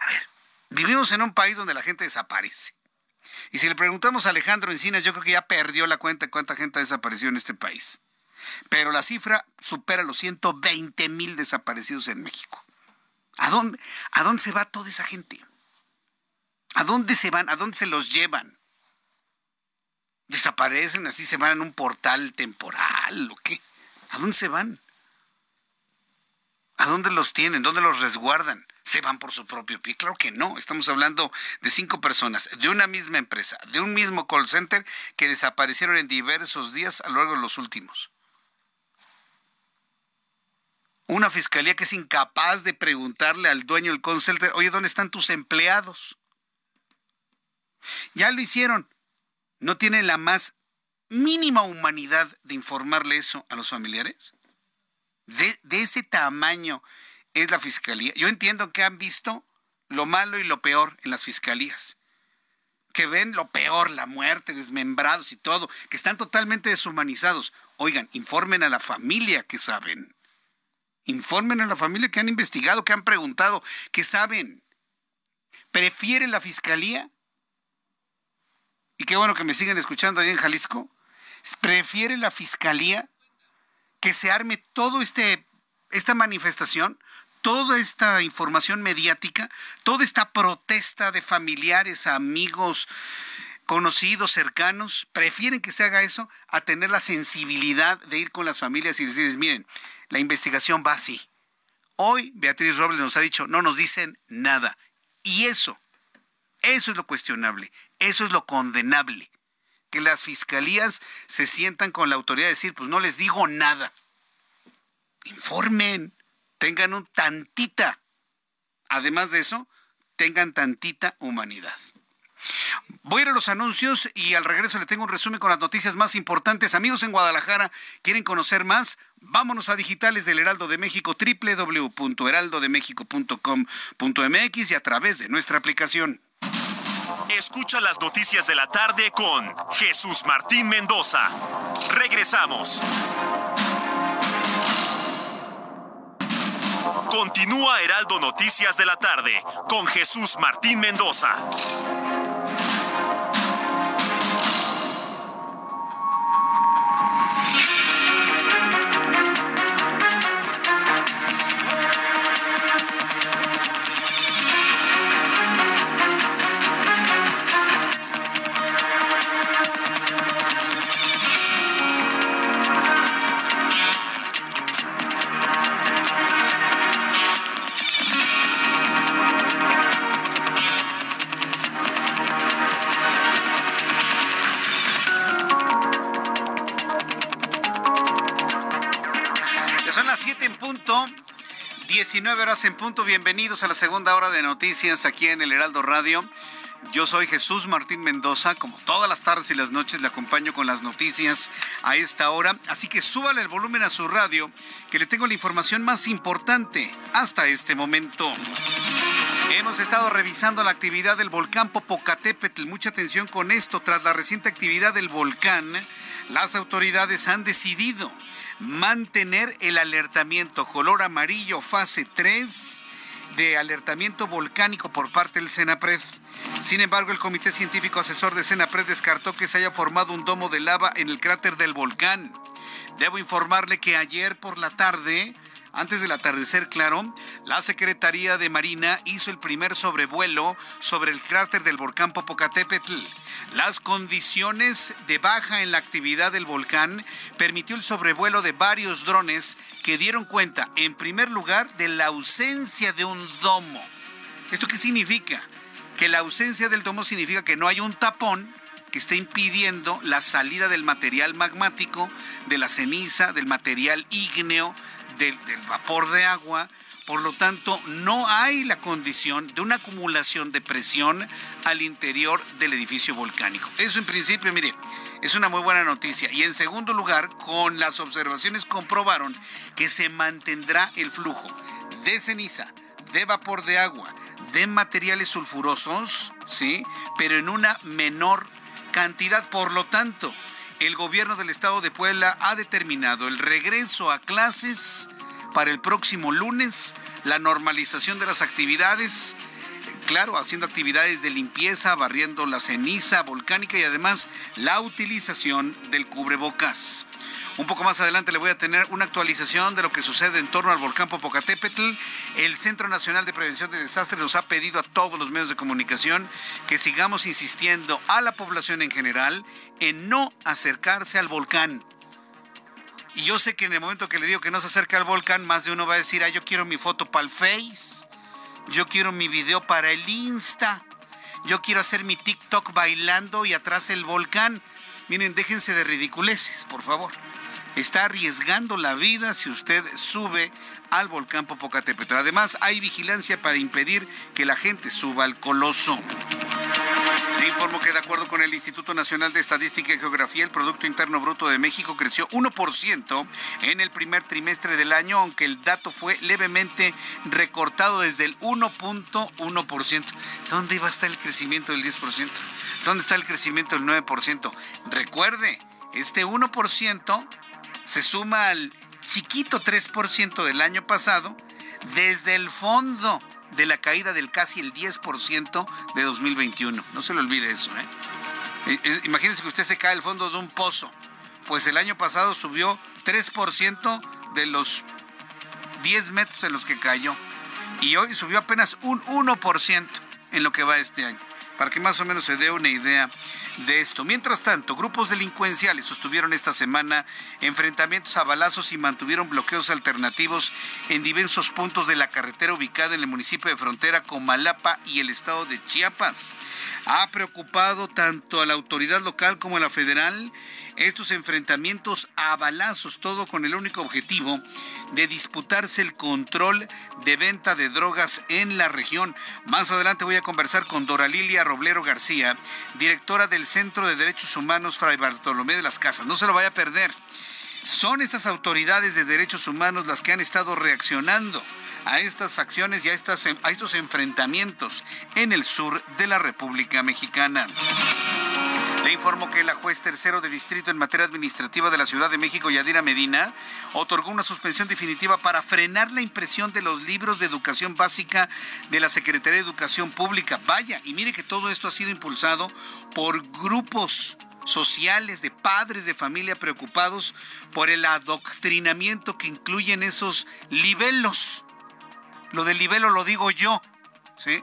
A ver, vivimos en un país donde la gente desaparece. Y si le preguntamos a Alejandro Encinas, yo creo que ya perdió la cuenta de cuánta gente ha desaparecido en este país pero la cifra supera los 120 mil desaparecidos en México. ¿A dónde, ¿A dónde se va toda esa gente? ¿A dónde se van? ¿A dónde se los llevan? ¿Desaparecen así? ¿Se van en un portal temporal o qué? ¿A dónde se van? ¿A dónde los tienen? ¿Dónde los resguardan? ¿Se van por su propio pie? Claro que no. Estamos hablando de cinco personas de una misma empresa, de un mismo call center que desaparecieron en diversos días a lo largo de los últimos. Una fiscalía que es incapaz de preguntarle al dueño del call oye, ¿dónde están tus empleados? Ya lo hicieron. ¿No tienen la más mínima humanidad de informarle eso a los familiares? De, de, ese tamaño es la fiscalía. Yo entiendo que han visto lo malo y lo peor en las fiscalías. Que ven lo peor, la muerte, desmembrados y todo, que están totalmente deshumanizados. Oigan, informen a la familia que saben. Informen a la familia que han investigado, que han preguntado, que saben. ¿Prefiere la fiscalía? Y qué bueno que me siguen escuchando ahí en Jalisco. ¿Prefiere la fiscalía que se arme todo este esta manifestación, toda esta información mediática, toda esta protesta de familiares, amigos, conocidos, cercanos, prefieren que se haga eso a tener la sensibilidad de ir con las familias y decirles, miren, la investigación va así. Hoy Beatriz Robles nos ha dicho, no nos dicen nada. Y eso, eso es lo cuestionable, eso es lo condenable. Que las fiscalías se sientan con la autoridad de decir, pues no les digo nada. Informen, tengan un tantita. Además de eso, tengan tantita humanidad. Voy a ir a los anuncios y al regreso le tengo un resumen con las noticias más importantes. Amigos en Guadalajara, ¿quieren conocer más? Vámonos a digitales del Heraldo de México, www.heraldodemexico.com.mx y a través de nuestra aplicación. Escucha las noticias de la tarde con Jesús Martín Mendoza. Regresamos. Continúa Heraldo Noticias de la tarde con Jesús Martín Mendoza. Son punto. 19 horas en punto. Bienvenidos a la segunda hora de noticias aquí en el Heraldo Radio. Yo soy Jesús Martín Mendoza. Como todas las tardes y las noches le acompaño con las noticias a esta hora. Así que súbale el volumen a su radio, que le tengo la información más importante hasta este momento. Hemos estado revisando la actividad del volcán Popocatépetl. Mucha atención con esto. Tras la reciente actividad del volcán, las autoridades han decidido mantener el alertamiento color amarillo fase 3 de alertamiento volcánico por parte del CENAPRED. Sin embargo, el Comité Científico Asesor de CENAPRED descartó que se haya formado un domo de lava en el cráter del volcán. Debo informarle que ayer por la tarde, antes del atardecer claro, la Secretaría de Marina hizo el primer sobrevuelo sobre el cráter del volcán Popocatépetl. Las condiciones de baja en la actividad del volcán permitió el sobrevuelo de varios drones que dieron cuenta, en primer lugar, de la ausencia de un domo. ¿Esto qué significa? Que la ausencia del domo significa que no hay un tapón que esté impidiendo la salida del material magmático, de la ceniza, del material ígneo, del, vapor de agua, por lo tanto, no hay la condición de una acumulación de presión al interior del edificio volcánico. Eso en principio, mire, es una muy buena noticia. Y en segundo lugar, con las observaciones comprobaron que se mantendrá el flujo de ceniza, de vapor de agua, de materiales sulfurosos, ¿sí? Pero en una menor cantidad. Por lo tanto, el gobierno del estado de Puebla ha determinado el regreso a clases para el próximo lunes, la normalización de las actividades, claro, haciendo actividades de limpieza, barriendo la ceniza volcánica y además la utilización del cubrebocas. Un poco más adelante le voy a tener una actualización de lo que sucede en torno al volcán Popocatépetl. El Centro Nacional de Prevención de Desastres nos ha pedido a todos los medios de comunicación que sigamos insistiendo a la población en general en no acercarse al volcán. Y yo sé que en el momento que le digo que no se acerca al volcán, más de uno va a decir, ah, yo quiero mi foto para el Face, yo quiero mi video para el Insta, yo quiero hacer mi TikTok bailando y atrás el volcán. Miren, déjense de ridiculeces, por favor. Está arriesgando la vida si usted sube al volcán Popocatépetl. Además, hay vigilancia para impedir que la gente suba al coloso. Le informo que de acuerdo con el Instituto Nacional de Estadística y Geografía, el Producto Interno Bruto de México creció 1% en el primer trimestre del año, aunque el dato fue levemente recortado desde el 1.1%. ¿Dónde iba a estar el crecimiento del 10%? ¿Dónde está el crecimiento del 9%? Recuerde, este 1% se suma al chiquito 3% del año pasado desde el fondo de la caída del casi el 10% de 2021. No se le olvide eso. ¿eh? Imagínense que usted se cae al fondo de un pozo. Pues el año pasado subió 3% de los 10 metros en los que cayó. Y hoy subió apenas un 1% en lo que va este año para que más o menos se dé una idea de esto. Mientras tanto, grupos delincuenciales sostuvieron esta semana enfrentamientos a balazos y mantuvieron bloqueos alternativos en diversos puntos de la carretera ubicada en el municipio de frontera con Malapa y el estado de Chiapas. Ha preocupado tanto a la autoridad local como a la federal estos enfrentamientos a balazos, todo con el único objetivo de disputarse el control de venta de drogas en la región. Más adelante voy a conversar con Dora Lilia Roblero García, directora del Centro de Derechos Humanos Fray Bartolomé de las Casas. No se lo vaya a perder. Son estas autoridades de derechos humanos las que han estado reaccionando a estas acciones y a, a estos enfrentamientos en el sur de la República Mexicana. Informo que la juez tercero de distrito en materia administrativa de la Ciudad de México, Yadira Medina, otorgó una suspensión definitiva para frenar la impresión de los libros de educación básica de la Secretaría de Educación Pública. Vaya, y mire que todo esto ha sido impulsado por grupos sociales, de padres de familia preocupados por el adoctrinamiento que incluyen esos libelos. Lo del libelo lo digo yo, ¿sí?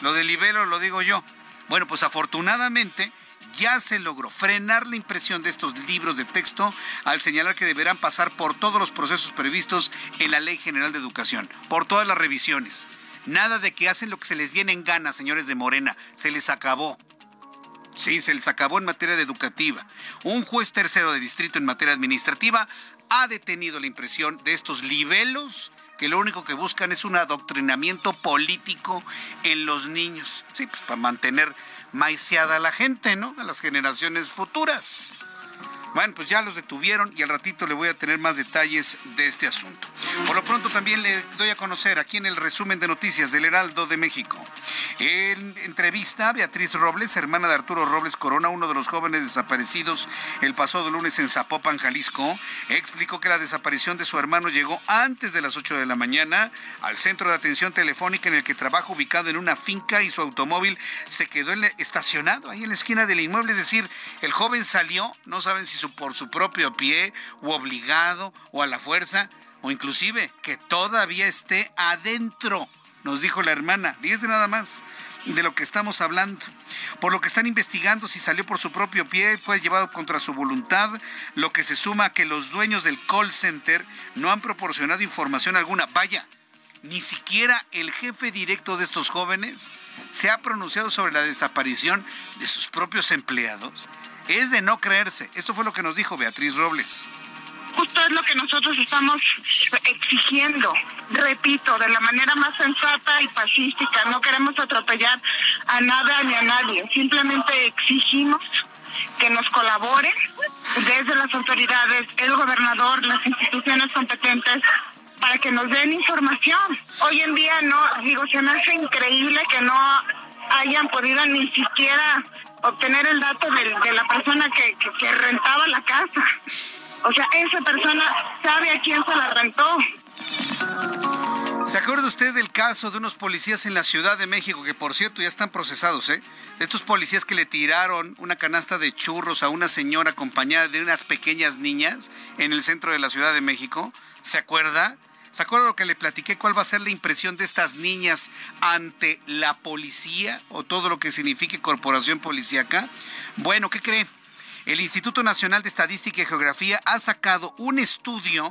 Lo del libelo lo digo yo. Bueno, pues afortunadamente ya se logró frenar la impresión de estos libros de texto al señalar que deberán pasar por todos los procesos previstos en la Ley General de Educación, por todas las revisiones. Nada de que hacen lo que se les viene en gana, señores de Morena, se les acabó. Sí, se les acabó en materia educativa. Un juez tercero de distrito en materia administrativa ha detenido la impresión de estos libelos que lo único que buscan es un adoctrinamiento político en los niños. Sí, pues para mantener maiciada a la gente, ¿no? A las generaciones futuras. Bueno, pues ya los detuvieron y al ratito le voy a tener más detalles de este asunto. Por lo pronto también le doy a conocer aquí en el resumen de noticias del Heraldo de México. En entrevista, Beatriz Robles, hermana de Arturo Robles Corona, uno de los jóvenes desaparecidos el pasado lunes en Zapopan, Jalisco, explicó que la desaparición de su hermano llegó antes de las 8 de la mañana al centro de atención telefónica en el que trabaja ubicado en una finca y su automóvil se quedó estacionado ahí en la esquina del inmueble. Es decir, el joven salió, no saben si por su propio pie o obligado o a la fuerza o inclusive que todavía esté adentro, nos dijo la hermana. Fíjese nada más de lo que estamos hablando. Por lo que están investigando si salió por su propio pie, fue llevado contra su voluntad, lo que se suma a que los dueños del call center no han proporcionado información alguna. Vaya, ni siquiera el jefe directo de estos jóvenes se ha pronunciado sobre la desaparición de sus propios empleados es de no creerse. Esto fue lo que nos dijo Beatriz Robles. Justo es lo que nosotros estamos exigiendo, repito, de la manera más sensata y pacífica. No queremos atropellar a nada ni a nadie. Simplemente exigimos que nos colaboren desde las autoridades, el gobernador, las instituciones competentes para que nos den información. Hoy en día no, digo, se me hace increíble que no hayan podido ni siquiera obtener el dato de, la persona que, que, rentaba la casa. O sea, esa persona sabe a quién se la rentó. ¿Se acuerda usted del caso de unos policías en la Ciudad de México que por cierto ya están procesados, eh? Estos policías que le tiraron una canasta de churros a una señora acompañada de unas pequeñas niñas en el centro de la Ciudad de México. ¿Se acuerda? ¿Se acuerda lo que le platiqué? ¿Cuál va a ser la impresión de estas niñas ante la policía o todo lo que signifique corporación policíaca? Bueno, ¿qué cree? El Instituto Nacional de Estadística y Geografía ha sacado un estudio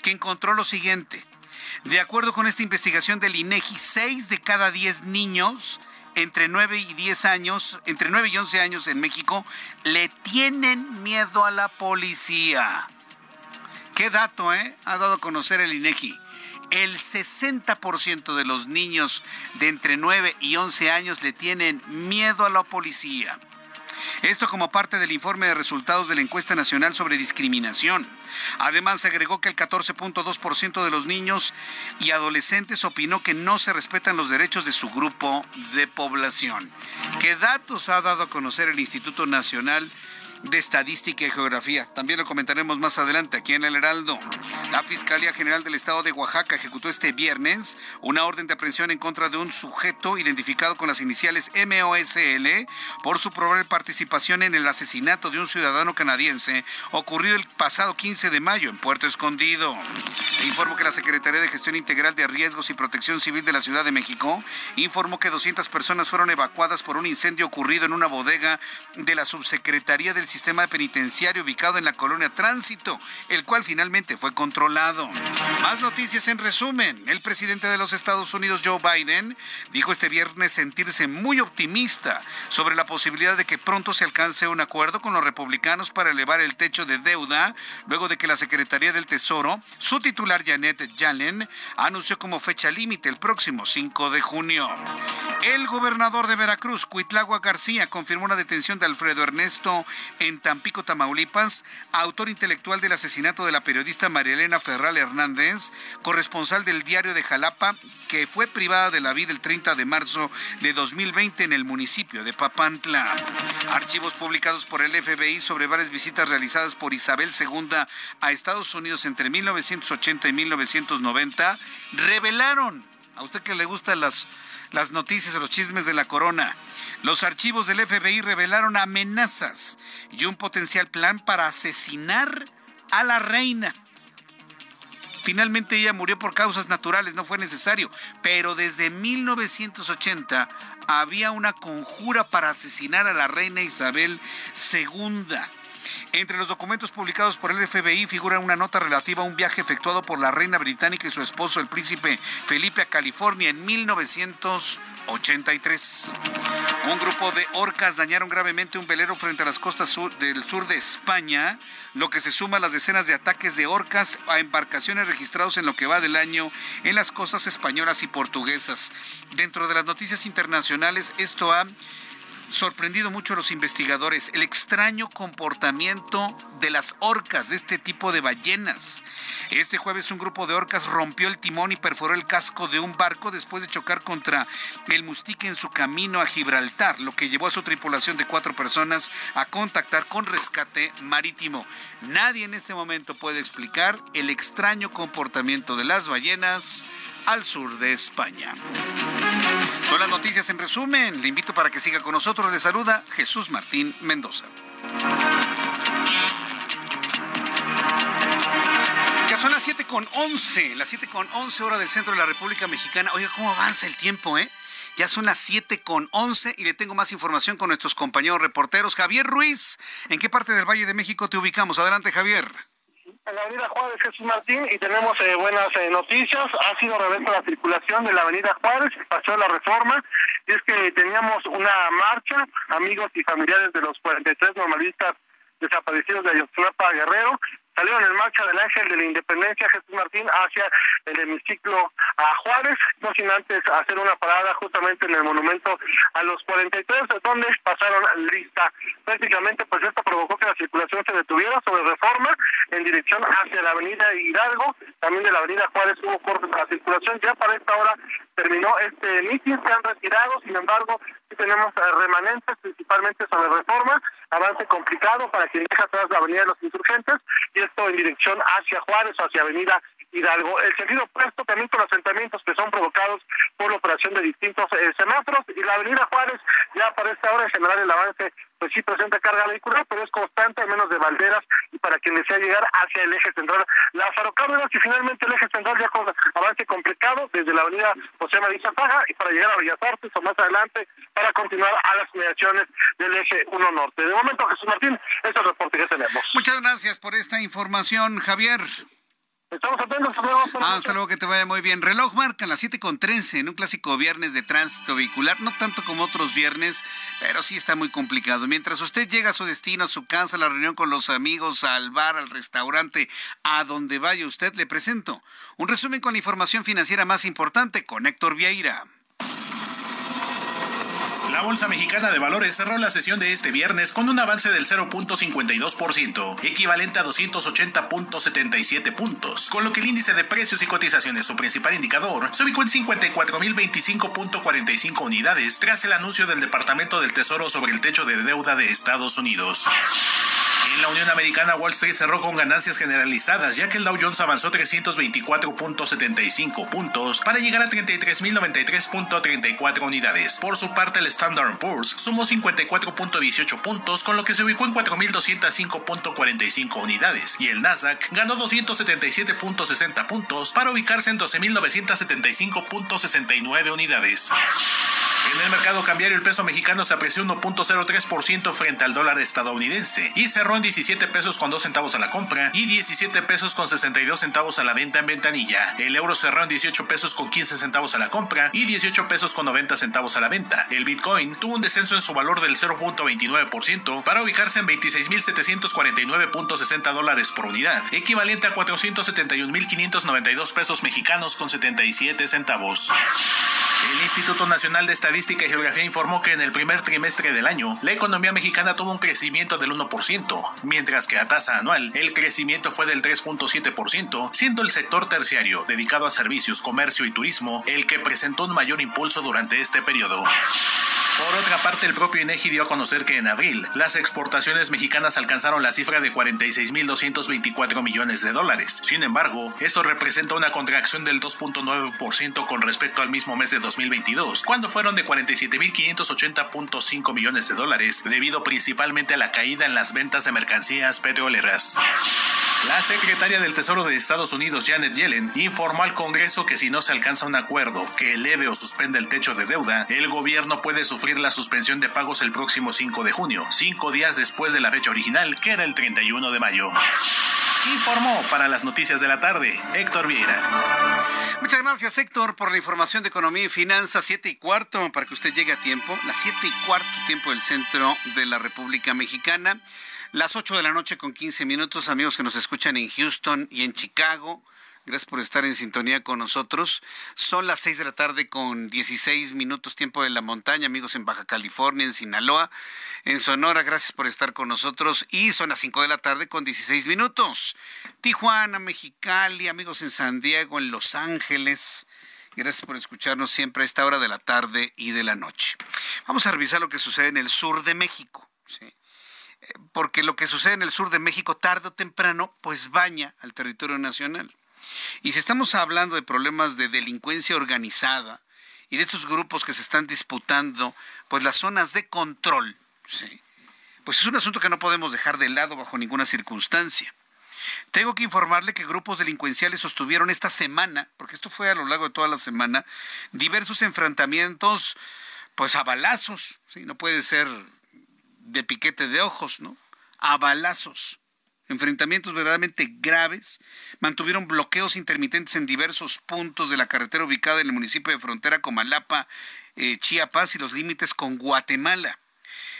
que encontró lo siguiente. De acuerdo con esta investigación del INEGI, 6 de cada 10 niños entre 9 y 10 años, entre 9 y 11 años en México, le tienen miedo a la policía. Qué dato, ¿eh? Ha dado a conocer el INEGI. El 60% de los niños de entre 9 y 11 años le tienen miedo a la policía. Esto como parte del informe de resultados de la encuesta nacional sobre discriminación. Además, se agregó que el 14.2% de los niños y adolescentes opinó que no se respetan los derechos de su grupo de población. ¿Qué datos ha dado a conocer el Instituto Nacional de Estadística y Geografía. También lo comentaremos más adelante aquí en el Heraldo. La Fiscalía General del Estado de Oaxaca ejecutó este viernes una orden de aprehensión en contra de un sujeto identificado con las iniciales MOSL por su probable participación en el asesinato de un ciudadano canadiense ocurrido el pasado 15 de mayo en Puerto Escondido. informo que la Secretaría de Gestión Integral de Riesgos y Protección Civil de la Ciudad de México informó que 200 personas fueron evacuadas por un incendio ocurrido en una bodega de la Subsecretaría del sistema penitenciario ubicado en la colonia Tránsito, el cual finalmente fue controlado. Más noticias en resumen. El presidente de los Estados Unidos, Joe Biden, dijo este viernes sentirse muy optimista sobre la posibilidad de que pronto se alcance un acuerdo con los republicanos para elevar el techo de deuda, luego de que la Secretaría del Tesoro, su titular Janet Yellen, anunció como fecha límite el próximo 5 de junio. El gobernador de Veracruz, Cuitlagua García, confirmó la detención de Alfredo Ernesto en Tampico, Tamaulipas, autor intelectual del asesinato de la periodista Marielena Ferral Hernández, corresponsal del diario de Jalapa, que fue privada de la vida el 30 de marzo de 2020 en el municipio de Papantla. Archivos publicados por el FBI sobre varias visitas realizadas por Isabel II a Estados Unidos entre 1980 y 1990 revelaron, a usted que le gustan las las noticias los chismes de la corona. Los archivos del FBI revelaron amenazas y un potencial plan para asesinar a la reina. Finalmente ella murió por causas naturales, no fue necesario, pero desde 1980 había una conjura para asesinar a la reina Isabel II. Entre los documentos publicados por el FBI figura una nota relativa a un viaje efectuado por la reina británica y su esposo, el príncipe Felipe, a California en 1983. Un grupo de orcas dañaron gravemente un velero frente a las costas del sur de España, lo que se suma a las decenas de ataques de orcas a embarcaciones registrados en lo que va del año en las costas españolas y portuguesas. Dentro de las noticias internacionales, esto ha sorprendido mucho a los investigadores el extraño comportamiento de las orcas, de este tipo de ballenas. Este jueves un grupo de orcas rompió el timón y perforó el casco de un barco después de chocar contra el Mustique en su camino a Gibraltar, lo que llevó a su tripulación de cuatro personas a contactar con rescate marítimo. Nadie en este momento puede explicar el extraño comportamiento de las ballenas al sur de España. Son las noticias en resumen. Le invito para que siga con nosotros. Le saluda Jesús Martín Mendoza. Ya son las 7 con 11, las 7 con 11 horas del centro de la República Mexicana. Oiga, ¿cómo avanza el tiempo, eh? Ya son las 7 con 11 y le tengo más información con nuestros compañeros reporteros. Javier Ruiz, ¿en qué parte del Valle de México te ubicamos? Adelante, Javier en la avenida Juárez Jesús Martín y tenemos eh, buenas eh, noticias. Ha sido revista la circulación de la avenida Juárez, pasó la reforma, y es que teníamos una marcha, amigos y familiares de los 43 normalistas desaparecidos de Ayotzinapa Guerrero, salieron en marcha del Ángel de la Independencia Jesús Martín hacia el hemiciclo a Juárez, no sin antes hacer una parada justamente en el monumento a los 43, donde pasaron lista. Prácticamente, pues esto provocó que la circulación se detuviera sobre reforma en dirección hacia la avenida Hidalgo, también de la avenida Juárez hubo cortes de la circulación, ya para esta hora terminó este mitin, se han retirado, sin embargo, tenemos eh, remanentes principalmente sobre reforma, avance complicado para quien deja atrás la avenida de los insurgentes y esto en dirección hacia Juárez o hacia avenida Hidalgo. El sentido opuesto también con asentamientos que son provocados por la operación de distintos eh, semáforos y la avenida Juárez ya para esta hora en general el avance pues sí presenta carga vehicular, pero es constante, al menos de balderas y para quien desea llegar hacia el eje central Lázaro Cárdenas y finalmente el eje central ya con avance complicado desde la avenida José María Faja y para llegar a Bellas Artes o más adelante para continuar a las mediaciones del eje 1 Norte. De momento, Jesús Martín, este es el reporte que tenemos. Muchas gracias por esta información, Javier. Estamos atentos, hasta luego. Ah, hasta luego, que te vaya muy bien. Reloj marca las 7 con 13 en un clásico viernes de tránsito vehicular, no tanto como otros viernes, pero sí está muy complicado. Mientras usted llega a su destino, a su casa, a la reunión con los amigos, al bar, al restaurante, a donde vaya usted, le presento un resumen con la información financiera más importante con Héctor Vieira. La Bolsa Mexicana de Valores cerró la sesión de este viernes con un avance del 0.52%, equivalente a 280.77 puntos, con lo que el índice de precios y cotizaciones, su principal indicador, se ubicó en 54.025.45 unidades tras el anuncio del Departamento del Tesoro sobre el techo de deuda de Estados Unidos. En la Unión Americana, Wall Street cerró con ganancias generalizadas, ya que el Dow Jones avanzó 324.75 puntos para llegar a 33.093.34 unidades. Por su parte, el Standard Poor's sumó 54.18 puntos, con lo que se ubicó en 4.205.45 unidades, y el Nasdaq ganó 277.60 puntos para ubicarse en 12.975.69 unidades. En el mercado cambiario, el peso mexicano se apreció 1.03% frente al dólar estadounidense y cerró en 17 pesos con 2 centavos a la compra y 17 pesos con 62 centavos a la venta en ventanilla. El euro cerró en 18 pesos con 15 centavos a la compra y 18 pesos con 90 centavos a la venta. El Bitcoin tuvo un descenso en su valor del 0.29% para ubicarse en 26.749.60 dólares por unidad, equivalente a 471.592 pesos mexicanos con 77 centavos. El Instituto Nacional de Estadística y Geografía informó que en el primer trimestre del año, la economía mexicana tuvo un crecimiento del 1%, mientras que a tasa anual el crecimiento fue del 3.7%, siendo el sector terciario, dedicado a servicios, comercio y turismo, el que presentó un mayor impulso durante este periodo. Por otra parte, el propio INEGI dio a conocer que en abril las exportaciones mexicanas alcanzaron la cifra de 46.224 millones de dólares. Sin embargo, esto representa una contracción del 2.9% con respecto al mismo mes de 2022, cuando fueron de 47.580.5 millones de dólares, debido principalmente a la caída en las ventas de mercancías petroleras. La secretaria del Tesoro de Estados Unidos, Janet Yellen, informó al Congreso que si no se alcanza un acuerdo que eleve o suspende el techo de deuda, el gobierno puede sufrir la suspensión de pagos el próximo 5 de junio, cinco días después de la fecha original, que era el 31 de mayo. Informó para las noticias de la tarde Héctor Vieira. Muchas gracias Héctor por la información de economía y finanzas, siete y cuarto, para que usted llegue a tiempo, las siete y cuarto tiempo del centro de la República Mexicana. Las 8 de la noche con 15 minutos, amigos que nos escuchan en Houston y en Chicago. Gracias por estar en sintonía con nosotros. Son las 6 de la tarde con 16 minutos tiempo de la montaña, amigos en Baja California, en Sinaloa, en Sonora. Gracias por estar con nosotros. Y son las 5 de la tarde con 16 minutos. Tijuana, Mexicali, amigos en San Diego, en Los Ángeles. Gracias por escucharnos siempre a esta hora de la tarde y de la noche. Vamos a revisar lo que sucede en el sur de México. ¿sí? Porque lo que sucede en el sur de México tarde o temprano pues baña al territorio nacional. Y si estamos hablando de problemas de delincuencia organizada y de estos grupos que se están disputando pues las zonas de control, pues es un asunto que no podemos dejar de lado bajo ninguna circunstancia. Tengo que informarle que grupos delincuenciales sostuvieron esta semana, porque esto fue a lo largo de toda la semana, diversos enfrentamientos pues a balazos, no puede ser de piquete de ojos, ¿no? A balazos. Enfrentamientos verdaderamente graves. Mantuvieron bloqueos intermitentes en diversos puntos de la carretera ubicada en el municipio de frontera Comalapa, eh, Chiapas y los límites con Guatemala.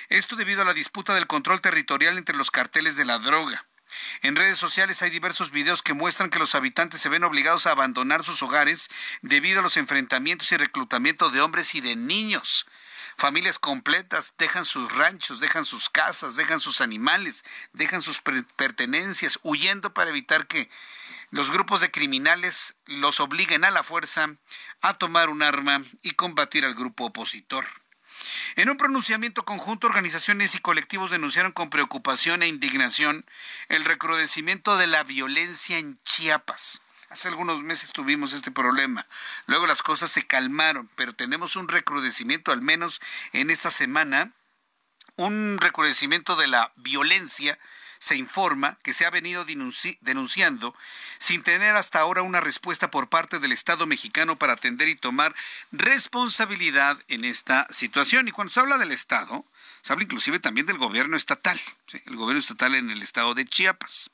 Esto debido a la disputa del control territorial entre los carteles de la droga. En redes sociales hay diversos videos que muestran que los habitantes se ven obligados a abandonar sus hogares debido a los enfrentamientos y reclutamiento de hombres y de niños. Familias completas dejan sus ranchos, dejan sus casas, dejan sus animales, dejan sus pertenencias, huyendo para evitar que los grupos de criminales los obliguen a la fuerza a tomar un arma y combatir al grupo opositor. En un pronunciamiento conjunto, organizaciones y colectivos denunciaron con preocupación e indignación el recrudecimiento de la violencia en Chiapas. Hace algunos meses tuvimos este problema. Luego las cosas se calmaron, pero tenemos un recrudecimiento, al menos en esta semana, un recrudecimiento de la violencia. Se informa que se ha venido denunciando sin tener hasta ahora una respuesta por parte del Estado mexicano para atender y tomar responsabilidad en esta situación. Y cuando se habla del Estado, se habla inclusive también del gobierno estatal, el gobierno estatal en el estado de Chiapas.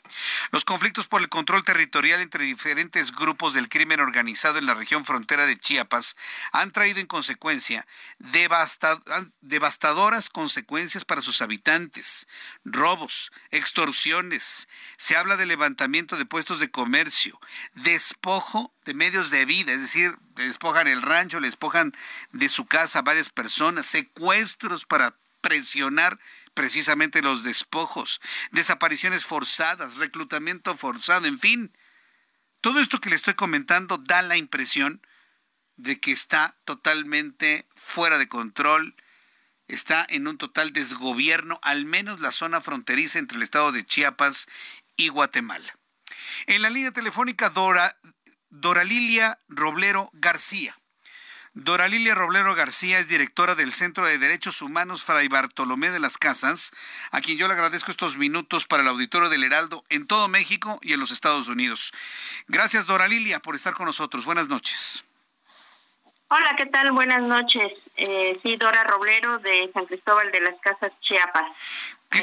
Los conflictos por el control territorial entre diferentes grupos del crimen organizado en la región frontera de Chiapas han traído en consecuencia devastadoras consecuencias para sus habitantes, robos, extorsiones, se habla de levantamiento de puestos de comercio, despojo de medios de vida, es decir, despojan el rancho, le despojan de su casa a varias personas, secuestros para presionar precisamente los despojos, desapariciones forzadas, reclutamiento forzado, en fin. Todo esto que le estoy comentando da la impresión de que está totalmente fuera de control, está en un total desgobierno, al menos la zona fronteriza entre el estado de Chiapas y Guatemala. En la línea telefónica Dora, Dora Lilia Roblero García. Dora Lilia Roblero García es directora del Centro de Derechos Humanos Fray Bartolomé de las Casas, a quien yo le agradezco estos minutos para el auditorio del Heraldo en todo México y en los Estados Unidos. Gracias, Dora Lilia, por estar con nosotros. Buenas noches. Hola, ¿qué tal? Buenas noches. Eh, sí, Dora Roblero de San Cristóbal de las Casas, Chiapas,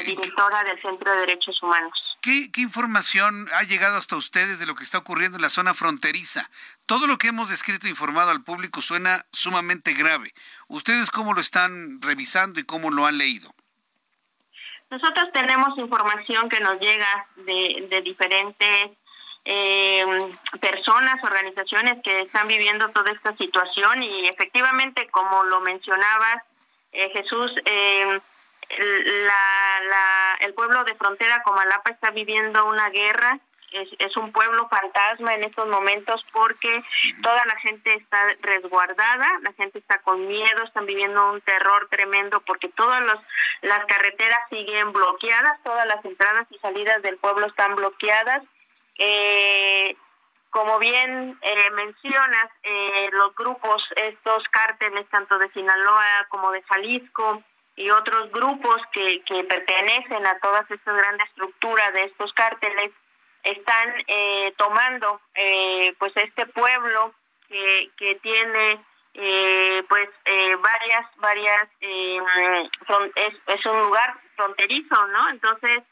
directora del Centro de Derechos Humanos. ¿Qué, información ha llegado hasta ustedes de lo que está ocurriendo en la zona fronteriza? Todo lo que hemos descrito e informado al público suena sumamente grave. ¿Ustedes cómo lo están revisando y cómo lo han leído? Nosotros tenemos información que nos llega de, de diferentes eh, personas, organizaciones que están viviendo toda esta situación y efectivamente, como lo mencionabas, eh, Jesús, eh, la, la, el pueblo de frontera Comalapa está viviendo una guerra es, es, un pueblo fantasma en estos momentos porque toda la gente está resguardada, la gente está con miedo, están viviendo un terror tremendo porque todas los, las carreteras siguen bloqueadas, todas las entradas y salidas del pueblo están bloqueadas. Eh, como bien eh, mencionas, eh, los grupos, estos cárteles, tanto de Sinaloa como de Jalisco, y otros grupos que, que pertenecen a todas estas grandes estructuras de estos cárteles, están eh, tomando eh, pues este pueblo que, que tiene eh, pues eh, varias varias eh, es, es un lugar fronterizo no entonces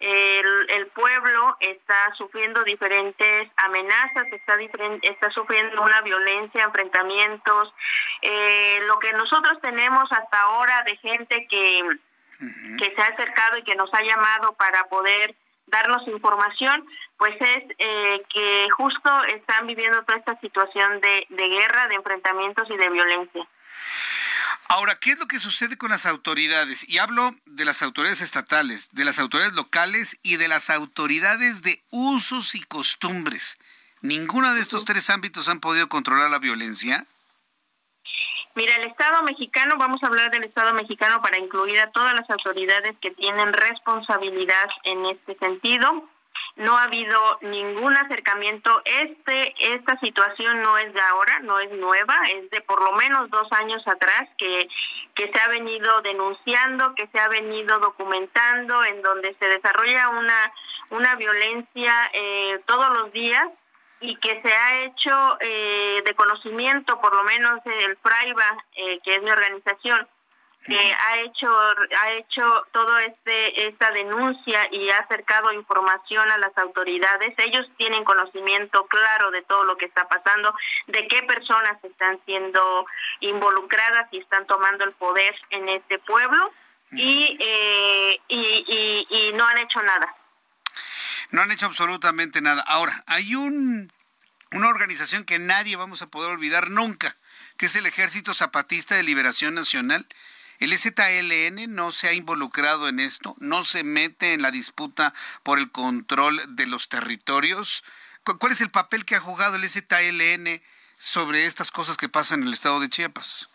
el, el pueblo está sufriendo diferentes amenazas, está, diferente, está sufriendo una violencia, enfrentamientos. Eh, lo que nosotros tenemos hasta ahora de gente que, uh -huh. que se ha acercado y que nos ha llamado para poder darnos información, pues es eh, que justo están viviendo toda esta situación de, de guerra, de enfrentamientos y de violencia. Ahora, ¿qué es lo que sucede con las autoridades? Y hablo de las autoridades estatales, de las autoridades locales y de las autoridades de usos y costumbres. ¿Ninguna de estos tres ámbitos han podido controlar la violencia? Mira, el Estado mexicano, vamos a hablar del Estado mexicano para incluir a todas las autoridades que tienen responsabilidad en este sentido no ha habido ningún acercamiento. Este, esta situación no es de ahora, no es nueva, es de por lo menos dos años atrás que, que se ha venido denunciando, que se ha venido documentando, en donde se desarrolla una, una violencia eh, todos los días y que se ha hecho eh, de conocimiento, por lo menos el FRAIBA, eh, que es mi organización, que ha hecho ha hecho todo este esta denuncia y ha acercado información a las autoridades. Ellos tienen conocimiento claro de todo lo que está pasando de qué personas están siendo involucradas y están tomando el poder en este pueblo y eh, y, y, y no han hecho nada. No han hecho absolutamente nada. Ahora hay un una organización que nadie vamos a poder olvidar nunca que es el Ejército Zapatista de Liberación Nacional el ZLN no se ha involucrado en esto, no se mete en la disputa por el control de los territorios. ¿Cuál es el papel que ha jugado el ZLN sobre estas cosas que pasan en el estado de Chiapas?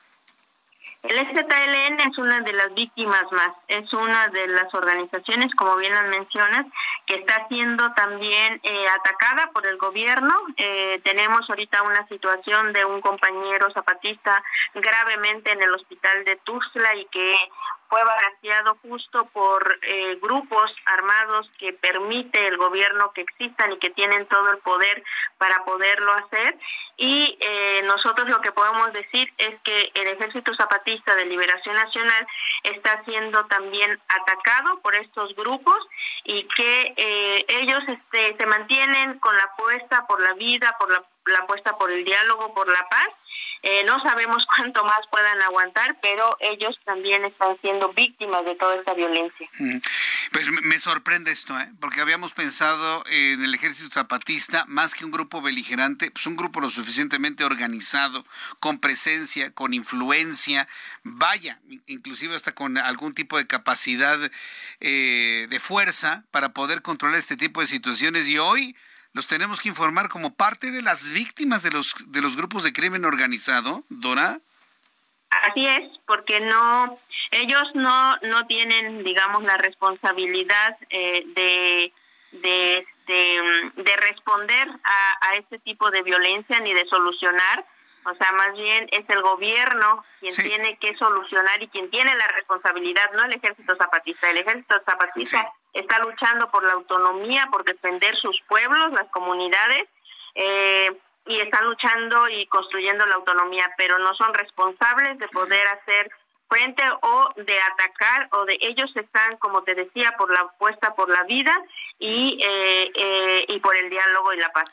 El ZLN es una de las víctimas más, es una de las organizaciones, como bien las mencionas, que está siendo también eh, atacada por el gobierno. Eh, tenemos ahorita una situación de un compañero zapatista gravemente en el hospital de Tuxtla y que fue balaseado justo por eh, grupos armados que permite el gobierno que existan y que tienen todo el poder para poderlo hacer. Y eh, nosotros lo que podemos decir es que el Ejército Zapatista de Liberación Nacional está siendo también atacado por estos grupos y que eh, ellos este, se mantienen con la apuesta por la vida, por la, la apuesta por el diálogo, por la paz eh, no sabemos cuánto más puedan aguantar, pero ellos también están siendo víctimas de toda esta violencia. Pues me sorprende esto, ¿eh? porque habíamos pensado en el ejército zapatista más que un grupo beligerante, pues un grupo lo suficientemente organizado, con presencia, con influencia, vaya, inclusive hasta con algún tipo de capacidad eh, de fuerza para poder controlar este tipo de situaciones. Y hoy los tenemos que informar como parte de las víctimas de los de los grupos de crimen organizado, Dora. Así es, porque no ellos no no tienen, digamos, la responsabilidad eh, de, de, de, de responder a, a este tipo de violencia ni de solucionar. O sea, más bien es el gobierno quien sí. tiene que solucionar y quien tiene la responsabilidad, no el ejército zapatista. El ejército zapatista sí está luchando por la autonomía, por defender sus pueblos, las comunidades, eh, y están luchando y construyendo la autonomía, pero no son responsables de poder hacer frente o de atacar o de ellos están, como te decía, por la apuesta por la vida y, eh, eh, y por el diálogo y la paz.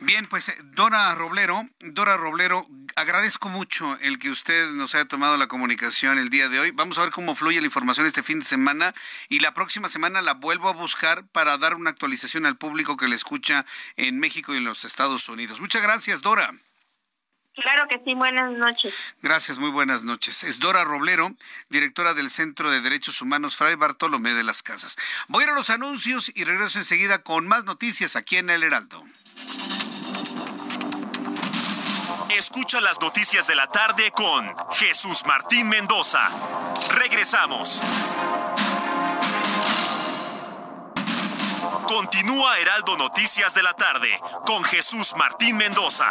Bien, pues eh, Dora Roblero, Dora Roblero, agradezco mucho el que usted nos haya tomado la comunicación el día de hoy. Vamos a ver cómo fluye la información este fin de semana y la próxima semana la vuelvo a buscar para dar una actualización al público que le escucha en México y en los Estados Unidos. Muchas gracias, Dora. Claro que sí, buenas noches. Gracias, muy buenas noches. Es Dora Roblero, directora del Centro de Derechos Humanos Fray Bartolomé de las Casas. Voy a ir a los anuncios y regreso enseguida con más noticias aquí en El Heraldo. Escucha las noticias de la tarde con Jesús Martín Mendoza. Regresamos. Continúa Heraldo Noticias de la tarde con Jesús Martín Mendoza.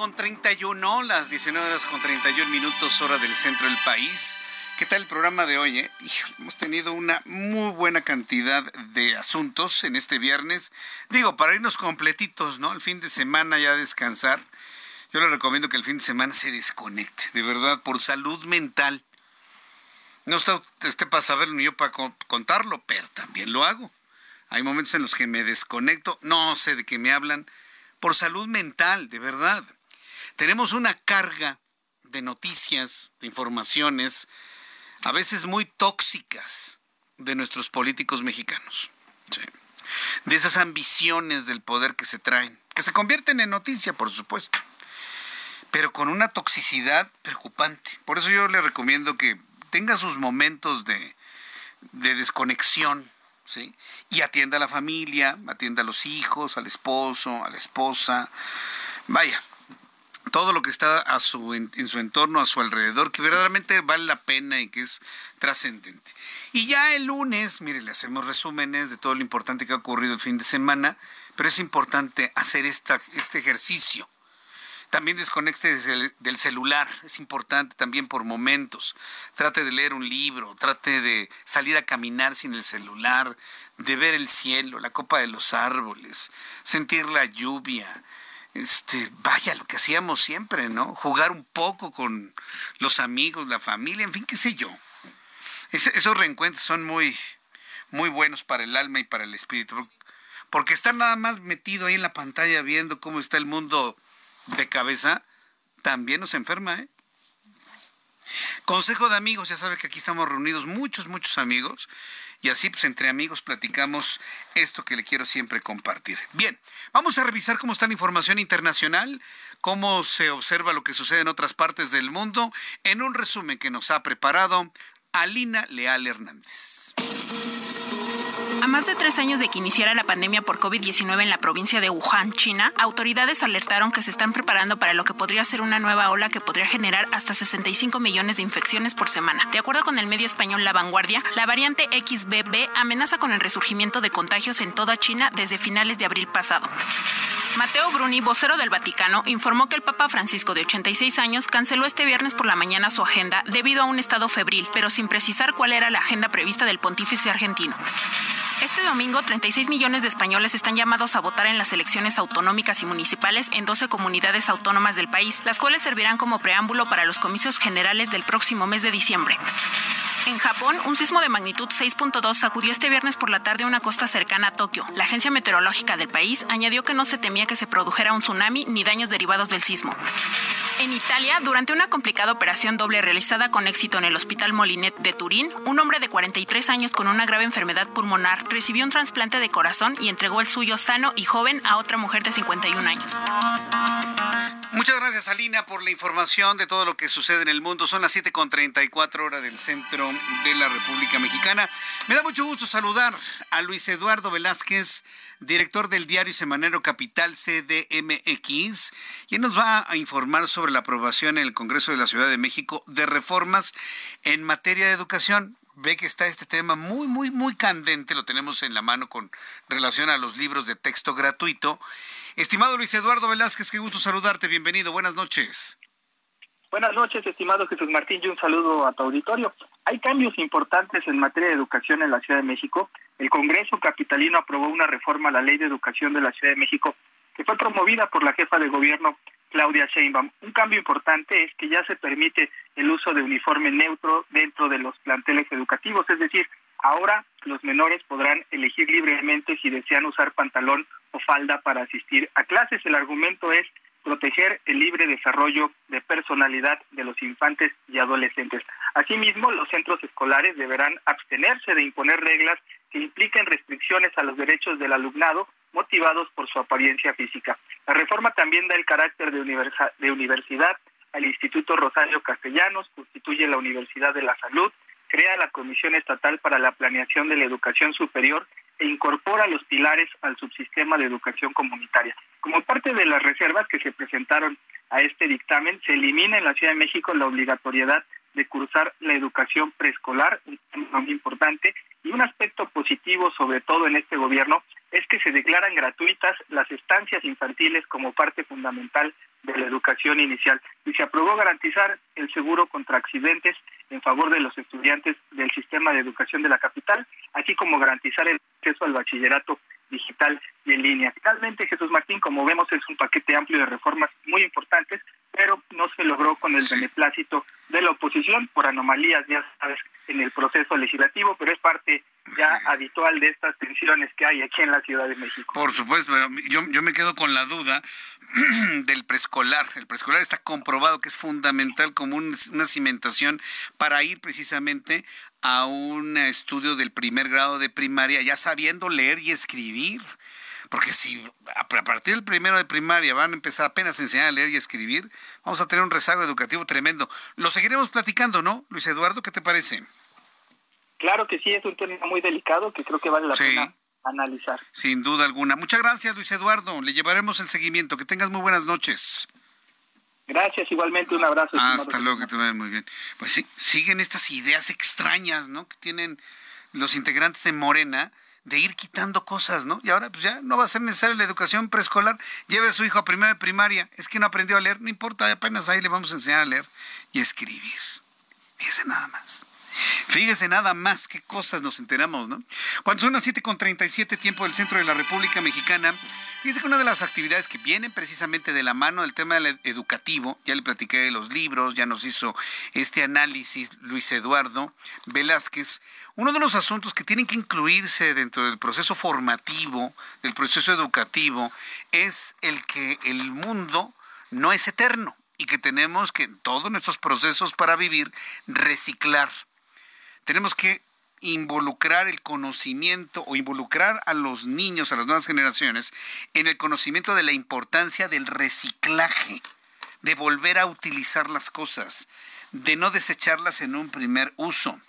Con 31, las 19 horas con 31 minutos, hora del centro del país. ¿Qué tal el programa de hoy? Eh? hemos tenido una muy buena cantidad de asuntos en este viernes. Digo, para irnos completitos, ¿no? El fin de semana ya descansar. Yo le recomiendo que el fin de semana se desconecte, de verdad, por salud mental. No está usted para saberlo ni yo para contarlo, pero también lo hago. Hay momentos en los que me desconecto, no sé de qué me hablan, por salud mental, de verdad. Tenemos una carga de noticias, de informaciones, a veces muy tóxicas de nuestros políticos mexicanos. De esas ambiciones del poder que se traen, que se convierten en noticia, por supuesto, pero con una toxicidad preocupante. Por eso yo le recomiendo que tenga sus momentos de, de desconexión, ¿sí? Y atienda a la familia, atienda a los hijos, al esposo, a la esposa. Vaya, todo lo que está a su, en, su entorno, a su alrededor, que verdaderamente vale la pena y que es trascendente. Y ya el lunes, mire, le hacemos resúmenes de todo lo importante que ha ocurrido el fin de semana, pero es importante hacer esta, este ejercicio. También desconecte del celular, es importante también por momentos. Trate de leer un libro, trate de salir a caminar sin el celular, de ver el cielo, la copa de los árboles, sentir la lluvia, este, vaya, lo que hacíamos siempre, ¿no? Jugar un poco con los amigos, la familia, en fin, qué sé yo. esos reencuentros son muy, muy buenos para el alma y para el espíritu, porque estar nada más metido ahí en la pantalla viendo cómo está el mundo de cabeza, también nos enferma, ¿eh? Consejo de amigos, ya sabe que aquí estamos reunidos muchos, muchos amigos y así pues entre amigos platicamos esto que le quiero siempre compartir. Bien, vamos a revisar cómo está la información internacional, cómo se observa lo que sucede en otras partes del mundo, en un resumen que nos ha preparado Alina Leal Hernández. A más de tres años de que iniciara la pandemia por COVID-19 en la provincia de Wuhan, China, autoridades alertaron que se están preparando para lo que podría ser una nueva ola que podría generar hasta 65 millones de infecciones por semana. De acuerdo con el medio español La Vanguardia, la variante XBB amenaza con el resurgimiento de contagios en toda China desde finales de abril pasado. Mateo Bruni, vocero del Vaticano, informó que el Papa Francisco de 86 años canceló este viernes por la mañana su agenda debido a un estado febril, pero sin precisar cuál era la agenda prevista del pontífice argentino. Este domingo, 36 millones de españoles están llamados a votar en las elecciones autonómicas y municipales en 12 comunidades autónomas del país, las cuales servirán como preámbulo para los comicios generales del próximo mes de diciembre. En Japón, un sismo de magnitud 6.2 sacudió este viernes por la tarde una costa cercana a Tokio. La agencia meteorológica del país añadió que no se temía que se produjera un tsunami ni daños derivados del sismo. En Italia, durante una complicada operación doble realizada con éxito en el Hospital Molinet de Turín, un hombre de 43 años con una grave enfermedad pulmonar recibió un trasplante de corazón y entregó el suyo sano y joven a otra mujer de 51 años. Muchas gracias, Alina, por la información de todo lo que sucede en el mundo. Son las 7.34 horas del centro de la República Mexicana. Me da mucho gusto saludar a Luis Eduardo Velázquez director del diario semanero Capital CDMX, y nos va a informar sobre la aprobación en el Congreso de la Ciudad de México de reformas en materia de educación. Ve que está este tema muy, muy, muy candente, lo tenemos en la mano con relación a los libros de texto gratuito. Estimado Luis Eduardo Velázquez, qué gusto saludarte, bienvenido, buenas noches. Buenas noches, estimado Jesús Martín, y un saludo a tu auditorio. Hay cambios importantes en materia de educación en la Ciudad de México. El Congreso Capitalino aprobó una reforma a la Ley de Educación de la Ciudad de México que fue promovida por la jefa de gobierno Claudia Sheinbaum. Un cambio importante es que ya se permite el uso de uniforme neutro dentro de los planteles educativos, es decir, ahora los menores podrán elegir libremente si desean usar pantalón o falda para asistir a clases. El argumento es proteger el libre desarrollo de personalidad de los infantes y adolescentes. Asimismo, los centros escolares deberán abstenerse de imponer reglas que impliquen restricciones a los derechos del alumnado motivados por su apariencia física. La reforma también da el carácter de, de universidad al Instituto Rosario Castellanos, constituye la Universidad de la Salud, crea la Comisión Estatal para la Planeación de la Educación Superior e incorpora los pilares al subsistema de educación comunitaria. Como parte de las reservas que se presentaron a este dictamen, se elimina en la Ciudad de México la obligatoriedad de cursar la educación preescolar, un tema muy importante, y un aspecto positivo, sobre todo en este gobierno, es que se declaran gratuitas las estancias infantiles como parte fundamental de la educación inicial. Y se aprobó garantizar el seguro contra accidentes en favor de los estudiantes del sistema de educación de la capital, así como garantizar el acceso al bachillerato digital y en línea. Finalmente, Jesús Martín, como vemos, es un paquete amplio de reformas muy importantes, pero no se logró con el beneplácito de la oposición por anomalías, ya sabes, en el proceso legislativo, pero es parte ya habitual de estas tensiones que hay aquí en la Ciudad de México. Por supuesto, pero yo, yo me quedo con la duda del preescolar. El preescolar está comprobado que es fundamental como una cimentación para ir precisamente a un estudio del primer grado de primaria, ya sabiendo leer y escribir. Porque si a partir del primero de primaria van a empezar apenas a enseñar a leer y escribir, vamos a tener un rezago educativo tremendo. Lo seguiremos platicando, ¿no? Luis Eduardo, ¿qué te parece? Claro que sí, es un tema muy delicado que creo que vale la pena analizar. Sin duda alguna. Muchas gracias, Luis Eduardo. Le llevaremos el seguimiento. Que tengas muy buenas noches. Gracias, igualmente un abrazo. hasta luego, que te vaya muy bien. Pues sí, siguen estas ideas extrañas, ¿no? Que tienen los integrantes de Morena de ir quitando cosas, ¿no? Y ahora pues ya no va a ser necesaria la educación preescolar. Lleve a su hijo a primera de primaria. Es que no aprendió a leer, no importa, apenas ahí le vamos a enseñar a leer y escribir. Fíjese nada más. Fíjese nada más qué cosas nos enteramos, ¿no? Cuando son las 7.37 tiempo del centro de la República Mexicana, fíjese que una de las actividades que vienen precisamente de la mano del tema educativo, ya le platiqué de los libros, ya nos hizo este análisis Luis Eduardo Velázquez, uno de los asuntos que tienen que incluirse dentro del proceso formativo, del proceso educativo, es el que el mundo no es eterno y que tenemos que en todos nuestros procesos para vivir reciclar tenemos que involucrar el conocimiento o involucrar a los niños, a las nuevas generaciones, en el conocimiento de la importancia del reciclaje, de volver a utilizar las cosas, de no desecharlas en un primer uso.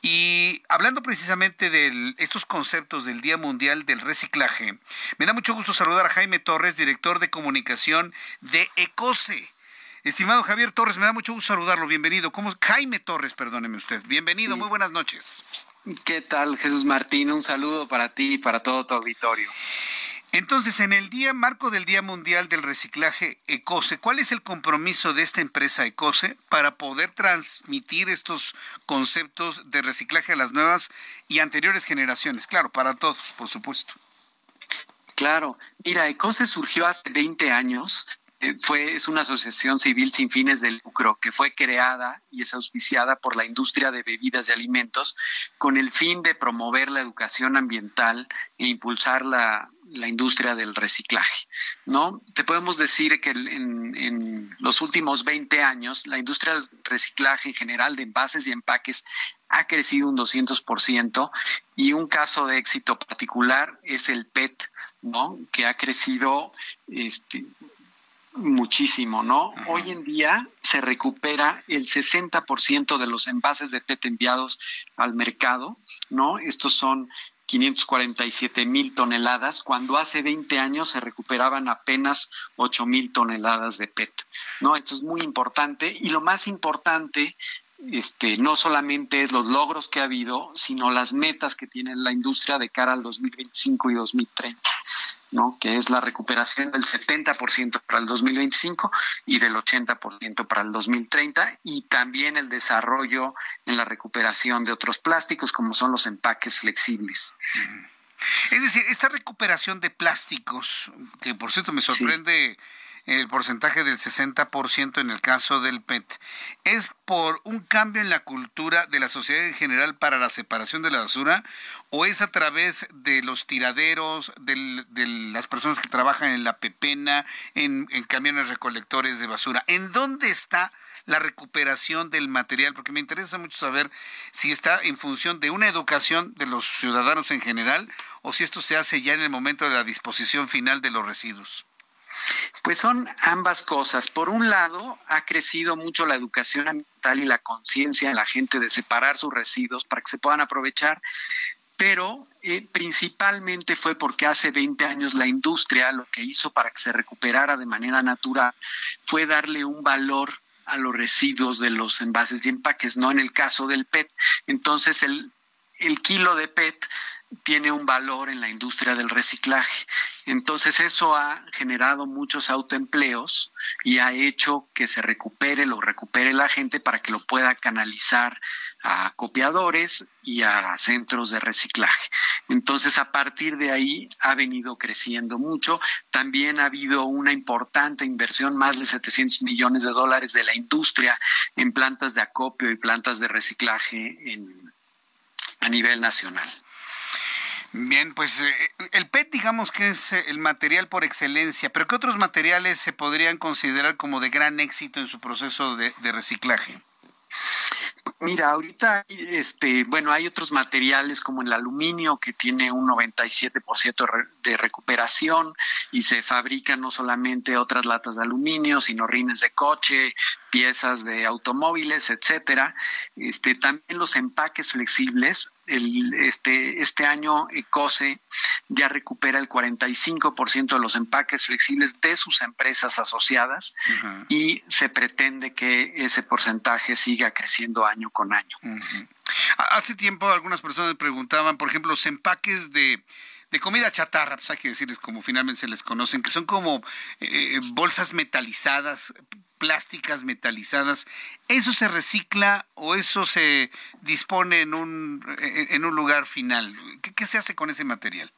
Y hablando precisamente de estos conceptos del Día Mundial del Reciclaje, me da mucho gusto saludar a Jaime Torres, director de comunicación de ECOSE. Estimado Javier Torres, me da mucho gusto saludarlo. Bienvenido. ¿Cómo? Jaime Torres, perdóneme usted. Bienvenido, muy buenas noches. ¿Qué tal, Jesús Martín? Un saludo para ti y para todo tu auditorio. Entonces, en el día marco del Día Mundial del Reciclaje ECOSE, ¿cuál es el compromiso de esta empresa ECOSE para poder transmitir estos conceptos de reciclaje a las nuevas y anteriores generaciones? Claro, para todos, por supuesto. Claro, mira, ECOSE surgió hace 20 años fue, es una asociación civil sin fines de lucro que fue creada y es auspiciada por la industria de bebidas y alimentos con el fin de promover la educación ambiental e impulsar la, industria del reciclaje. ¿no? Te podemos decir que en, en los últimos 20 años la industria del reciclaje en general de envases y empaques ha crecido un 200% y un caso de éxito particular es el PET, ¿no? Que ha crecido este, muchísimo, ¿no? Hoy en día se recupera el 60% de los envases de PET enviados al mercado, ¿no? Estos son 547 mil toneladas, cuando hace 20 años se recuperaban apenas 8 mil toneladas de PET, ¿no? Esto es muy importante y lo más importante este, no solamente es los logros que ha habido, sino las metas que tiene la industria de cara al 2025 y 2030, ¿no? que es la recuperación del 70% para el 2025 y del 80% para el 2030, y también el desarrollo en la recuperación de otros plásticos, como son los empaques flexibles. Es decir, esta recuperación de plásticos, que por cierto me sorprende el porcentaje del 60% en el caso del PET, ¿es por un cambio en la cultura de la sociedad en general para la separación de la basura o es a través de los tiraderos, de las personas que trabajan en la pepena, en, en camiones recolectores de basura? ¿En dónde está? la recuperación del material, porque me interesa mucho saber si está en función de una educación de los ciudadanos en general o si esto se hace ya en el momento de la disposición final de los residuos. Pues son ambas cosas. Por un lado, ha crecido mucho la educación ambiental y la conciencia en la gente de separar sus residuos para que se puedan aprovechar, pero eh, principalmente fue porque hace 20 años la industria lo que hizo para que se recuperara de manera natural fue darle un valor a los residuos de los envases y empaques, no en el caso del PET. Entonces el, el kilo de PET tiene un valor en la industria del reciclaje. Entonces eso ha generado muchos autoempleos y ha hecho que se recupere, lo recupere la gente para que lo pueda canalizar a copiadores y a centros de reciclaje. Entonces a partir de ahí ha venido creciendo mucho. También ha habido una importante inversión, más de 700 millones de dólares de la industria en plantas de acopio y plantas de reciclaje a nivel nacional. Bien, pues eh, el PET digamos que es eh, el material por excelencia, pero ¿qué otros materiales se podrían considerar como de gran éxito en su proceso de, de reciclaje? Mira, ahorita, este, bueno, hay otros materiales como el aluminio que tiene un 97% de recuperación y se fabrican no solamente otras latas de aluminio, sino rines de coche, piezas de automóviles, etcétera. Este, también los empaques flexibles. El, este, este año COSE ya recupera el 45% de los empaques flexibles de sus empresas asociadas y se pretende que ese porcentaje siga creciendo año con año. Hace tiempo algunas personas preguntaban, por ejemplo, los empaques de de comida chatarra, pues hay que decirles como finalmente se les conocen, que son como eh, eh, bolsas metalizadas, plásticas metalizadas, ¿eso se recicla o eso se dispone en un, en un lugar final? ¿Qué, se hace con ese material?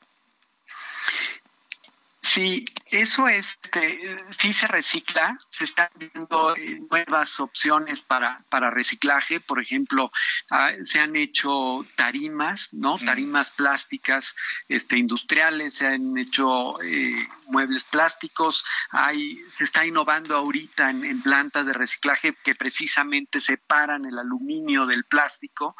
Sí, eso este, sí se recicla, se están viendo eh, nuevas opciones para, para reciclaje, por ejemplo, ah, se han hecho tarimas, ¿no? Tarimas plásticas este, industriales, se han hecho eh, muebles plásticos, hay, se está innovando ahorita en, en, plantas de reciclaje que precisamente separan el aluminio del plástico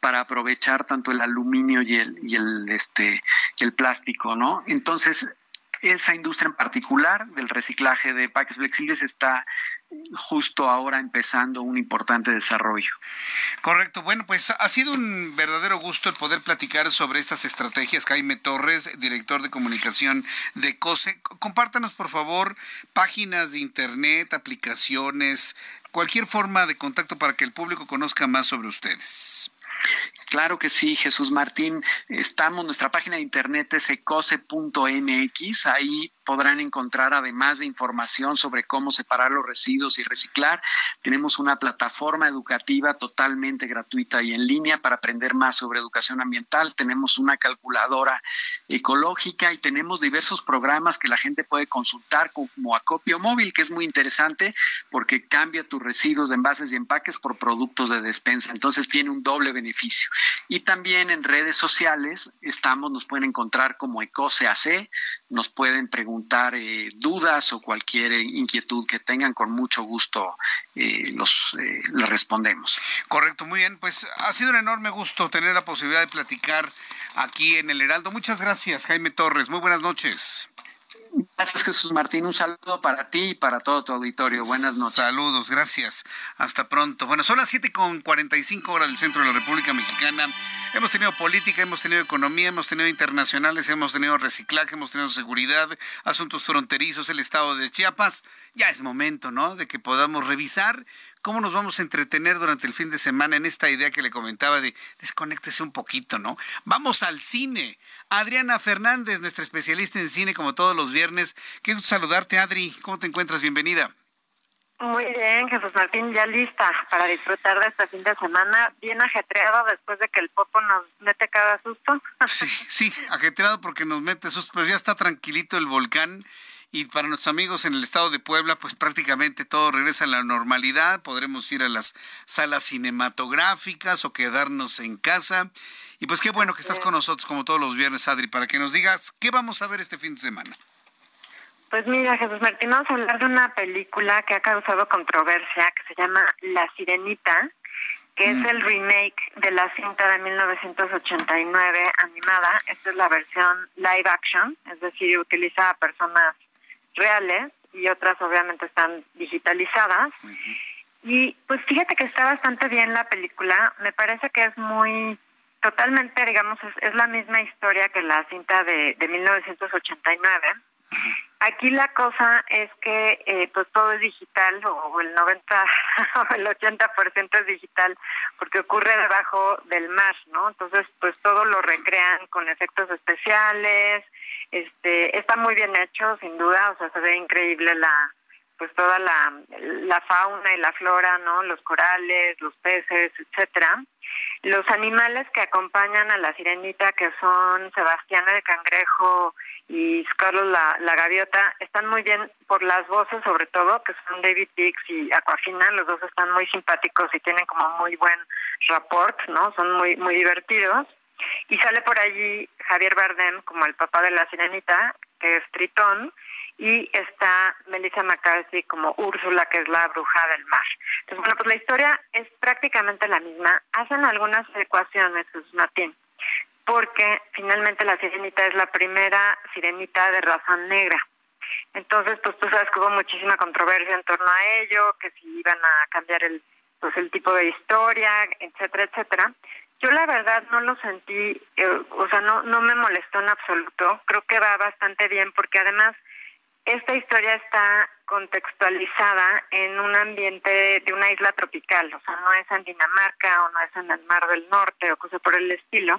para aprovechar tanto el aluminio y el, y el, este, el plástico, ¿no? Entonces, esa industria en particular del reciclaje de paques flexibles está justo ahora empezando un importante desarrollo. Correcto. Bueno, pues ha sido un verdadero gusto el poder platicar sobre estas estrategias. Jaime Torres, director de comunicación de COSE. Compártanos, por favor, páginas de internet, aplicaciones, cualquier forma de contacto para que el público conozca más sobre ustedes. Claro que sí, Jesús Martín. Estamos, nuestra página de internet es ecose.mx. Ahí podrán encontrar, además de información sobre cómo separar los residuos y reciclar, tenemos una plataforma educativa totalmente gratuita y en línea para aprender más sobre educación ambiental. Tenemos una calculadora ecológica y tenemos diversos programas que la gente puede consultar como Acopio Móvil, que es muy interesante porque cambia tus residuos de envases y empaques por productos de despensa. Entonces tiene un doble beneficio. Y también en redes sociales estamos, nos pueden encontrar como EcoCAC, nos pueden preguntar eh, dudas o cualquier inquietud que tengan, con mucho gusto eh, los eh, les respondemos. Correcto, muy bien. Pues ha sido un enorme gusto tener la posibilidad de platicar aquí en el Heraldo. Muchas gracias, Jaime Torres. Muy buenas noches. Gracias, Jesús Martín. Un saludo para ti y para todo tu auditorio. Buenas noches. Saludos, gracias. Hasta pronto. Bueno, son las 7 con 45 horas del centro de la República Mexicana. Hemos tenido política, hemos tenido economía, hemos tenido internacionales, hemos tenido reciclaje, hemos tenido seguridad, asuntos fronterizos, el estado de Chiapas. Ya es momento, ¿no? De que podamos revisar cómo nos vamos a entretener durante el fin de semana en esta idea que le comentaba de desconéctese un poquito, ¿no? Vamos al cine. Adriana Fernández, nuestra especialista en cine, como todos los viernes. Qué gusto saludarte, Adri. ¿Cómo te encuentras? Bienvenida. Muy bien, Jesús Martín, ya lista para disfrutar de este fin de semana, bien ajetreado después de que el popo nos mete cada susto. Sí, sí, ajetreado porque nos mete susto, pero ya está tranquilito el volcán y para nuestros amigos en el estado de Puebla, pues prácticamente todo regresa a la normalidad, podremos ir a las salas cinematográficas o quedarnos en casa. Y pues qué bueno que estás con nosotros como todos los viernes, Adri, para que nos digas qué vamos a ver este fin de semana. Pues mira, Jesús Martín, vamos a hablar de una película que ha causado controversia, que se llama La Sirenita, que es mm. el remake de la cinta de 1989 animada. Esta es la versión live action, es decir, utiliza a personas reales y otras obviamente están digitalizadas. Y pues fíjate que está bastante bien la película, me parece que es muy totalmente, digamos, es, la misma historia que la cinta de, de 1989. Aquí la cosa es que eh, pues todo es digital o el 90 o el 80% es digital porque ocurre debajo del mar, ¿no? Entonces pues todo lo recrean con efectos especiales, este está muy bien hecho sin duda, o sea, se ve increíble la pues toda la, fauna y la flora, ¿no? Los corales, los peces, etcétera. Los animales que acompañan a la sirenita, que son Sebastián de Cangrejo y Carlos la, la Gaviota, están muy bien por las voces, sobre todo, que son David Dix y Aquafina. Los dos están muy simpáticos y tienen como muy buen rapport, ¿no? Son muy, muy divertidos. Y sale por allí Javier Bardem como el papá de la sirenita, que es Tritón, y está Melissa McCarthy como Úrsula, que es la bruja del mar. Entonces, bueno, pues la historia es prácticamente la misma. Hacen algunas ecuaciones, Jesús Martín, porque finalmente la sirenita es la primera sirenita de raza negra. Entonces, pues tú sabes que hubo muchísima controversia en torno a ello, que si iban a cambiar el, pues el tipo de historia, etcétera, etcétera. Yo la verdad no lo sentí, eh, o sea, no, no me molestó en absoluto. Creo que va bastante bien porque además esta historia está contextualizada en un ambiente de una isla tropical, o sea, no es en Dinamarca o no es en el Mar del Norte o cosa por el estilo.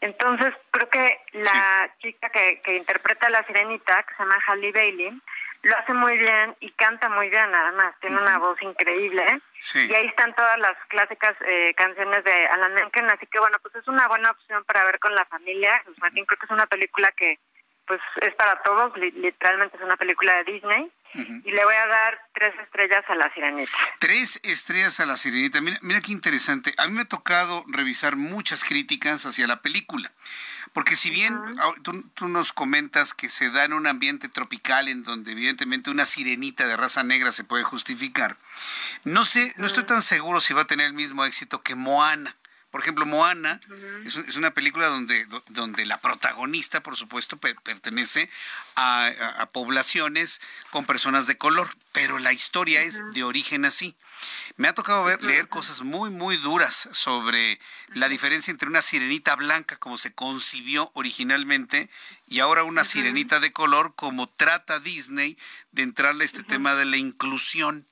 Entonces, creo que la chica que, que interpreta a la sirenita, que se llama Halle Bailey, lo hace muy bien y canta muy bien, además, tiene una voz increíble. Y ahí están todas las clásicas eh, canciones de Alan Menken, así que bueno, pues es una buena opción para ver con la familia. Pues, Martín, creo que es una película que pues es para todos, literalmente es una película de Disney. Y le voy a dar tres estrellas a la sirenita. Tres estrellas a la sirenita. Mira, mira qué interesante. A mí me ha tocado revisar muchas críticas hacia la película. Porque si bien tú, tú, nos comentas que se da en un ambiente tropical en donde evidentemente una sirenita de raza negra se puede justificar, no sé, no estoy tan seguro si va a tener el mismo éxito que Moana. Por ejemplo, Moana es, una película donde, donde la protagonista, por supuesto, pertenece a, poblaciones con personas de color, pero la historia es de origen así. Me ha tocado ver, leer cosas muy, muy duras sobre la diferencia entre una sirenita blanca como se concibió originalmente y ahora una sirenita de color como trata Disney de entrarle a este tema de la inclusión.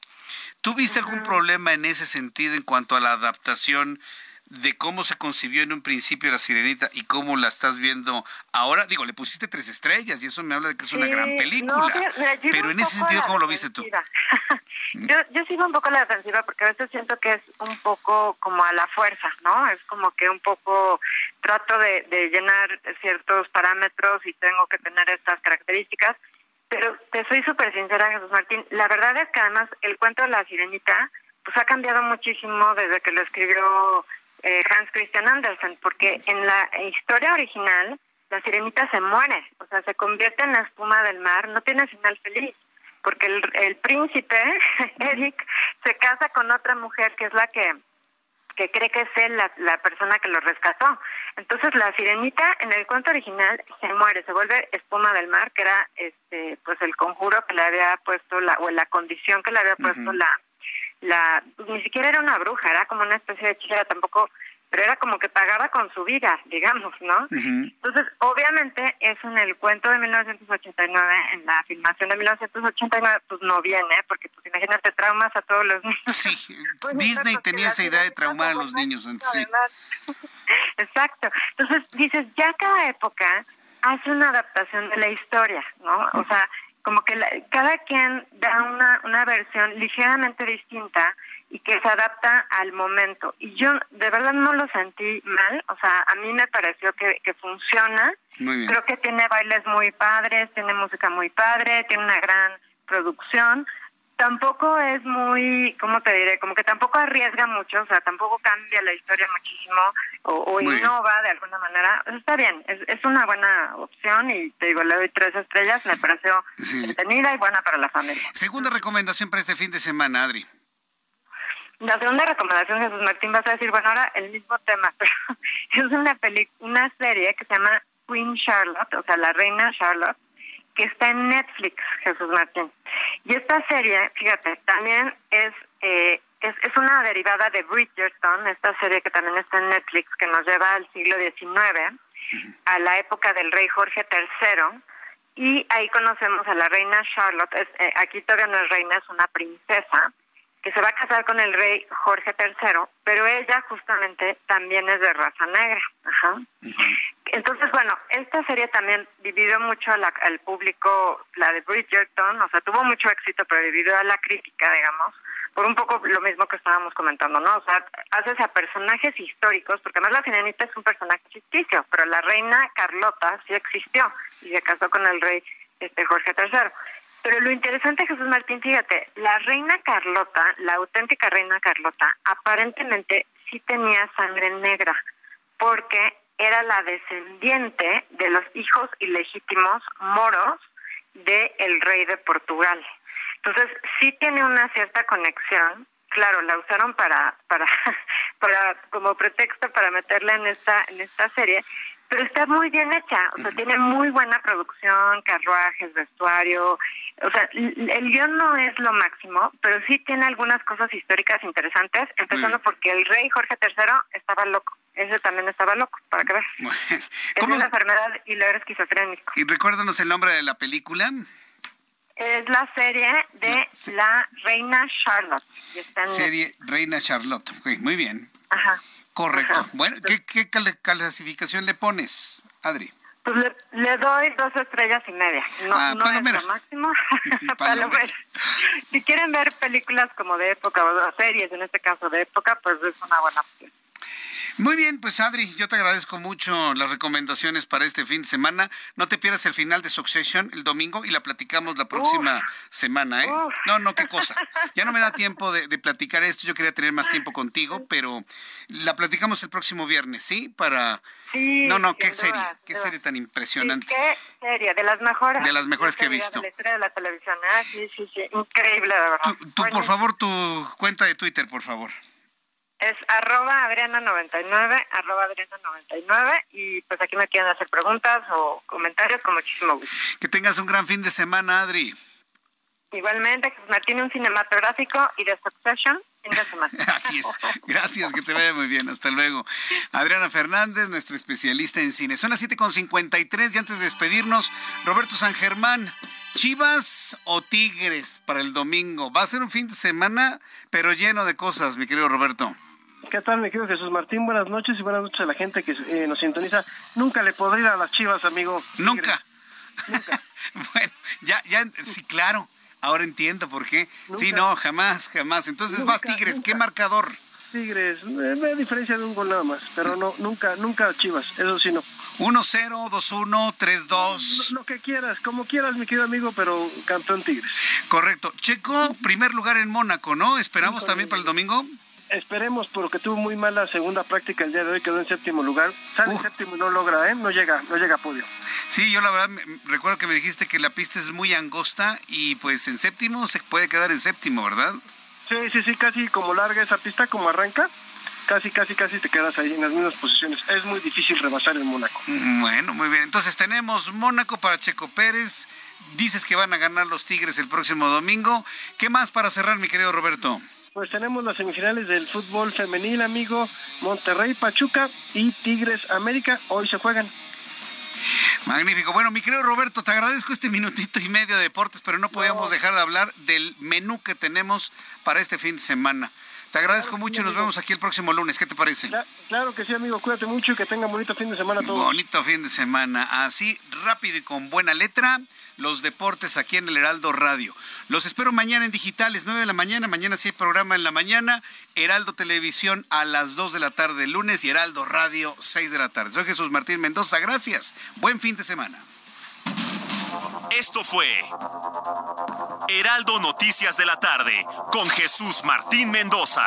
¿Tú viste algún problema en ese sentido en cuanto a la adaptación de cómo se concibió en un principio la sirenita y cómo la estás viendo ahora. Digo, le pusiste tres estrellas y eso me habla de que es una gran película. pero en ese sentido, ¿cómo lo viste tú? yo, yo sigo un poco la defensiva porque a veces siento que es un poco como a la fuerza, ¿no? Es como que un poco trato de, de llenar ciertos parámetros y tengo que tener estas características. Pero te soy súper sincera, Jesús Martín. La verdad es que además el cuento de la sirenita pues ha cambiado muchísimo desde que lo escribió eh, Hans Christian Andersen, porque en la historia original la sirenita se muere, o sea, se convierte en la espuma del mar, no tiene final feliz, porque el, el príncipe, Eric, se casa con otra mujer que es la que que cree que es él la, la, persona que lo rescató. Entonces la sirenita en el cuento original se muere, se vuelve espuma del mar, que era este pues el conjuro que le había puesto la o la condición que le había puesto la la ni siquiera era una bruja, era como una especie de hechicera, tampoco, pero era como que pagaba con su vida, digamos, ¿no? Entonces, obviamente, eso en el cuento de 1989, en la filmación de 1989, pues no viene, porque pues imagínate traumas a todos los niños. Sí, pues, Disney tenía esa idea de traumar a los niños. Sí. Exacto. Entonces, dices, ya cada época hace una adaptación de la historia, ¿no? O sea, como que cada quien da una, una versión ligeramente distinta y que se adapta al momento. Y yo de verdad no lo sentí mal, o sea, a mí me pareció que, que funciona. Creo que tiene bailes muy padres, tiene música muy padre, tiene una gran producción tampoco es muy, ¿cómo te diré? Como que tampoco arriesga mucho, o sea, tampoco cambia la historia muchísimo o, innova de alguna manera. Está bien, es, es, una buena opción y te digo, le doy tres estrellas, me pareció entretenida y buena para la familia. Segunda recomendación para este fin de semana, Adri. La segunda recomendación, Jesús Martín, vas a decir, bueno, ahora el mismo tema, pero es una, peli una serie que se llama Queen Charlotte, o sea, la reina Charlotte, que está en Netflix, Jesús Martín. Y esta serie, fíjate, también es, eh, es, es una derivada de Bridgerton, esta serie que también está en Netflix, que nos lleva al siglo XIX, a la época del rey Jorge III, y ahí conocemos a la reina Charlotte, eh, aquí todavía no es reina, es una princesa, que se va a casar con el rey Jorge III, pero ella justamente también es de raza negra. Ajá. Entonces, bueno, esta serie también dividió mucho al público, la de Bridgerton, o sea, tuvo mucho éxito, pero dividió a la crítica, digamos, por un poco lo mismo que estábamos comentando, ¿no? O sea, haces a personajes históricos, porque además la sirenita es un personaje ficticio, pero la reina Carlota sí existió y se casó con el rey este Jorge III. Pero lo interesante, Jesús Martín, fíjate, la reina Carlota, la auténtica reina Carlota, aparentemente sí tenía sangre negra, porque era la descendiente de los hijos ilegítimos moros del el rey de Portugal. Entonces, sí tiene una cierta conexión. Claro, la usaron para, para, para, como pretexto para meterla en esta, en esta serie, pero está muy bien hecha, o sea, tiene muy buena producción, carruajes, vestuario, o sea, el guion no es lo máximo, pero sí tiene algunas cosas históricas interesantes, empezando porque el rey Jorge III estaba loco, ese también estaba loco, para que veas. Es una enfermedad y lo era esquizofrénico. ¿Y recuérdanos el nombre de la película? Es la serie de la Reina Charlotte. serie Reina Charlotte, muy bien. Ajá. Correcto. Bueno, ¿qué, ¿qué, clasificación le pones, Adri? Pues le, doy dos estrellas y media. No, ah, no es lo máximo. si quieren ver películas como de época o series, en este caso de época, pues es una buena opción. Muy bien, pues Adri, yo te agradezco mucho las recomendaciones para este fin de semana. No te pierdas el final de Succession el domingo y la platicamos la próxima semana, ¿eh? No, no, qué cosa. Ya no me da tiempo de, platicar esto. Yo quería tener más tiempo contigo, pero la platicamos el próximo viernes, ¿sí? Para. Sí, no, no, qué serie, qué serie tan impresionante. qué serie, de las mejores. De las mejores que he visto. De la historia de la televisión, ah, sí, sí, sí, increíble, de verdad. Tú, por favor, tu cuenta de Twitter, por favor. Es arroba Adriana99, arroba Adriana99 y pues aquí me quieren hacer preguntas o comentarios con muchísimo gusto. Que tengas un gran fin de semana, Adri. Igualmente, que Martín un cinematográfico y de Succession fin de semana. Así es. Gracias, que te vaya muy bien. Hasta luego. Adriana Fernández, nuestra especialista en cine. Son las 7.53 y antes de despedirnos, Roberto San Germán. Chivas o Tigres para el domingo. Va a ser un fin de semana, pero lleno de cosas, mi querido Roberto. ¿Qué tal, mi querido Jesús Martín? Buenas noches y buenas noches a la gente que eh, nos sintoniza. Nunca le podré ir a las chivas, amigo. Nunca. bueno, ya, ya, sí, claro. Ahora entiendo por qué. Sí, no, jamás, jamás. Entonces vas Tigres, ¿qué marcador? Tigres, me diferencia de un gol nada más, pero no, nunca, nunca Chivas, eso sí no. 1-0, 2-1, 3-2. Lo, que quieras, como quieras, mi querido amigo, pero campeón Tigres. Correcto. Checo, primer lugar en Mónaco, ¿no? ¿Esperamos también para el domingo? Esperemos, porque tuvo muy mala segunda práctica el día de hoy, quedó en séptimo lugar. Sale en séptimo y no logra, ¿eh? No llega, no llega a podio. Sí, yo la verdad recuerdo que me dijiste que la pista es muy angosta y pues en séptimo se puede quedar en séptimo, ¿verdad? Sí, sí, sí, casi como larga esa pista, como arranca, casi, casi, casi te quedas ahí en las mismas posiciones. Es muy difícil rebasar el Mónaco. Bueno, muy bien. Entonces tenemos Mónaco para Checo Pérez. Dices que van a ganar los Tigres el próximo domingo. ¿Qué más para cerrar, mi querido Roberto? Pues tenemos las semifinales del fútbol femenil, amigo. Monterrey, Pachuca y Tigres América. Hoy se juegan. Magnífico. Bueno, mi querido Roberto, te agradezco este minutito y medio de deportes, pero no podíamos dejar de hablar del menú que tenemos para este fin de semana. Te agradezco mucho y nos vemos aquí el próximo lunes. ¿Qué te parece? Claro que sí, amigo. Cuídate mucho y que tenga bonito fin de semana todos. Bonito fin de semana. Así, rápido y con buena letra, los deportes aquí en el Heraldo Radio. Los espero mañana en digitales, 9 de la mañana. Mañana sí hay programa en la mañana. Heraldo Televisión a las 2 de la tarde el lunes y Heraldo Radio 6 de la tarde. Soy Jesús Martín Mendoza. Gracias. Buen fin de semana. Esto fue Heraldo Noticias de la tarde con Jesús Martín Mendoza.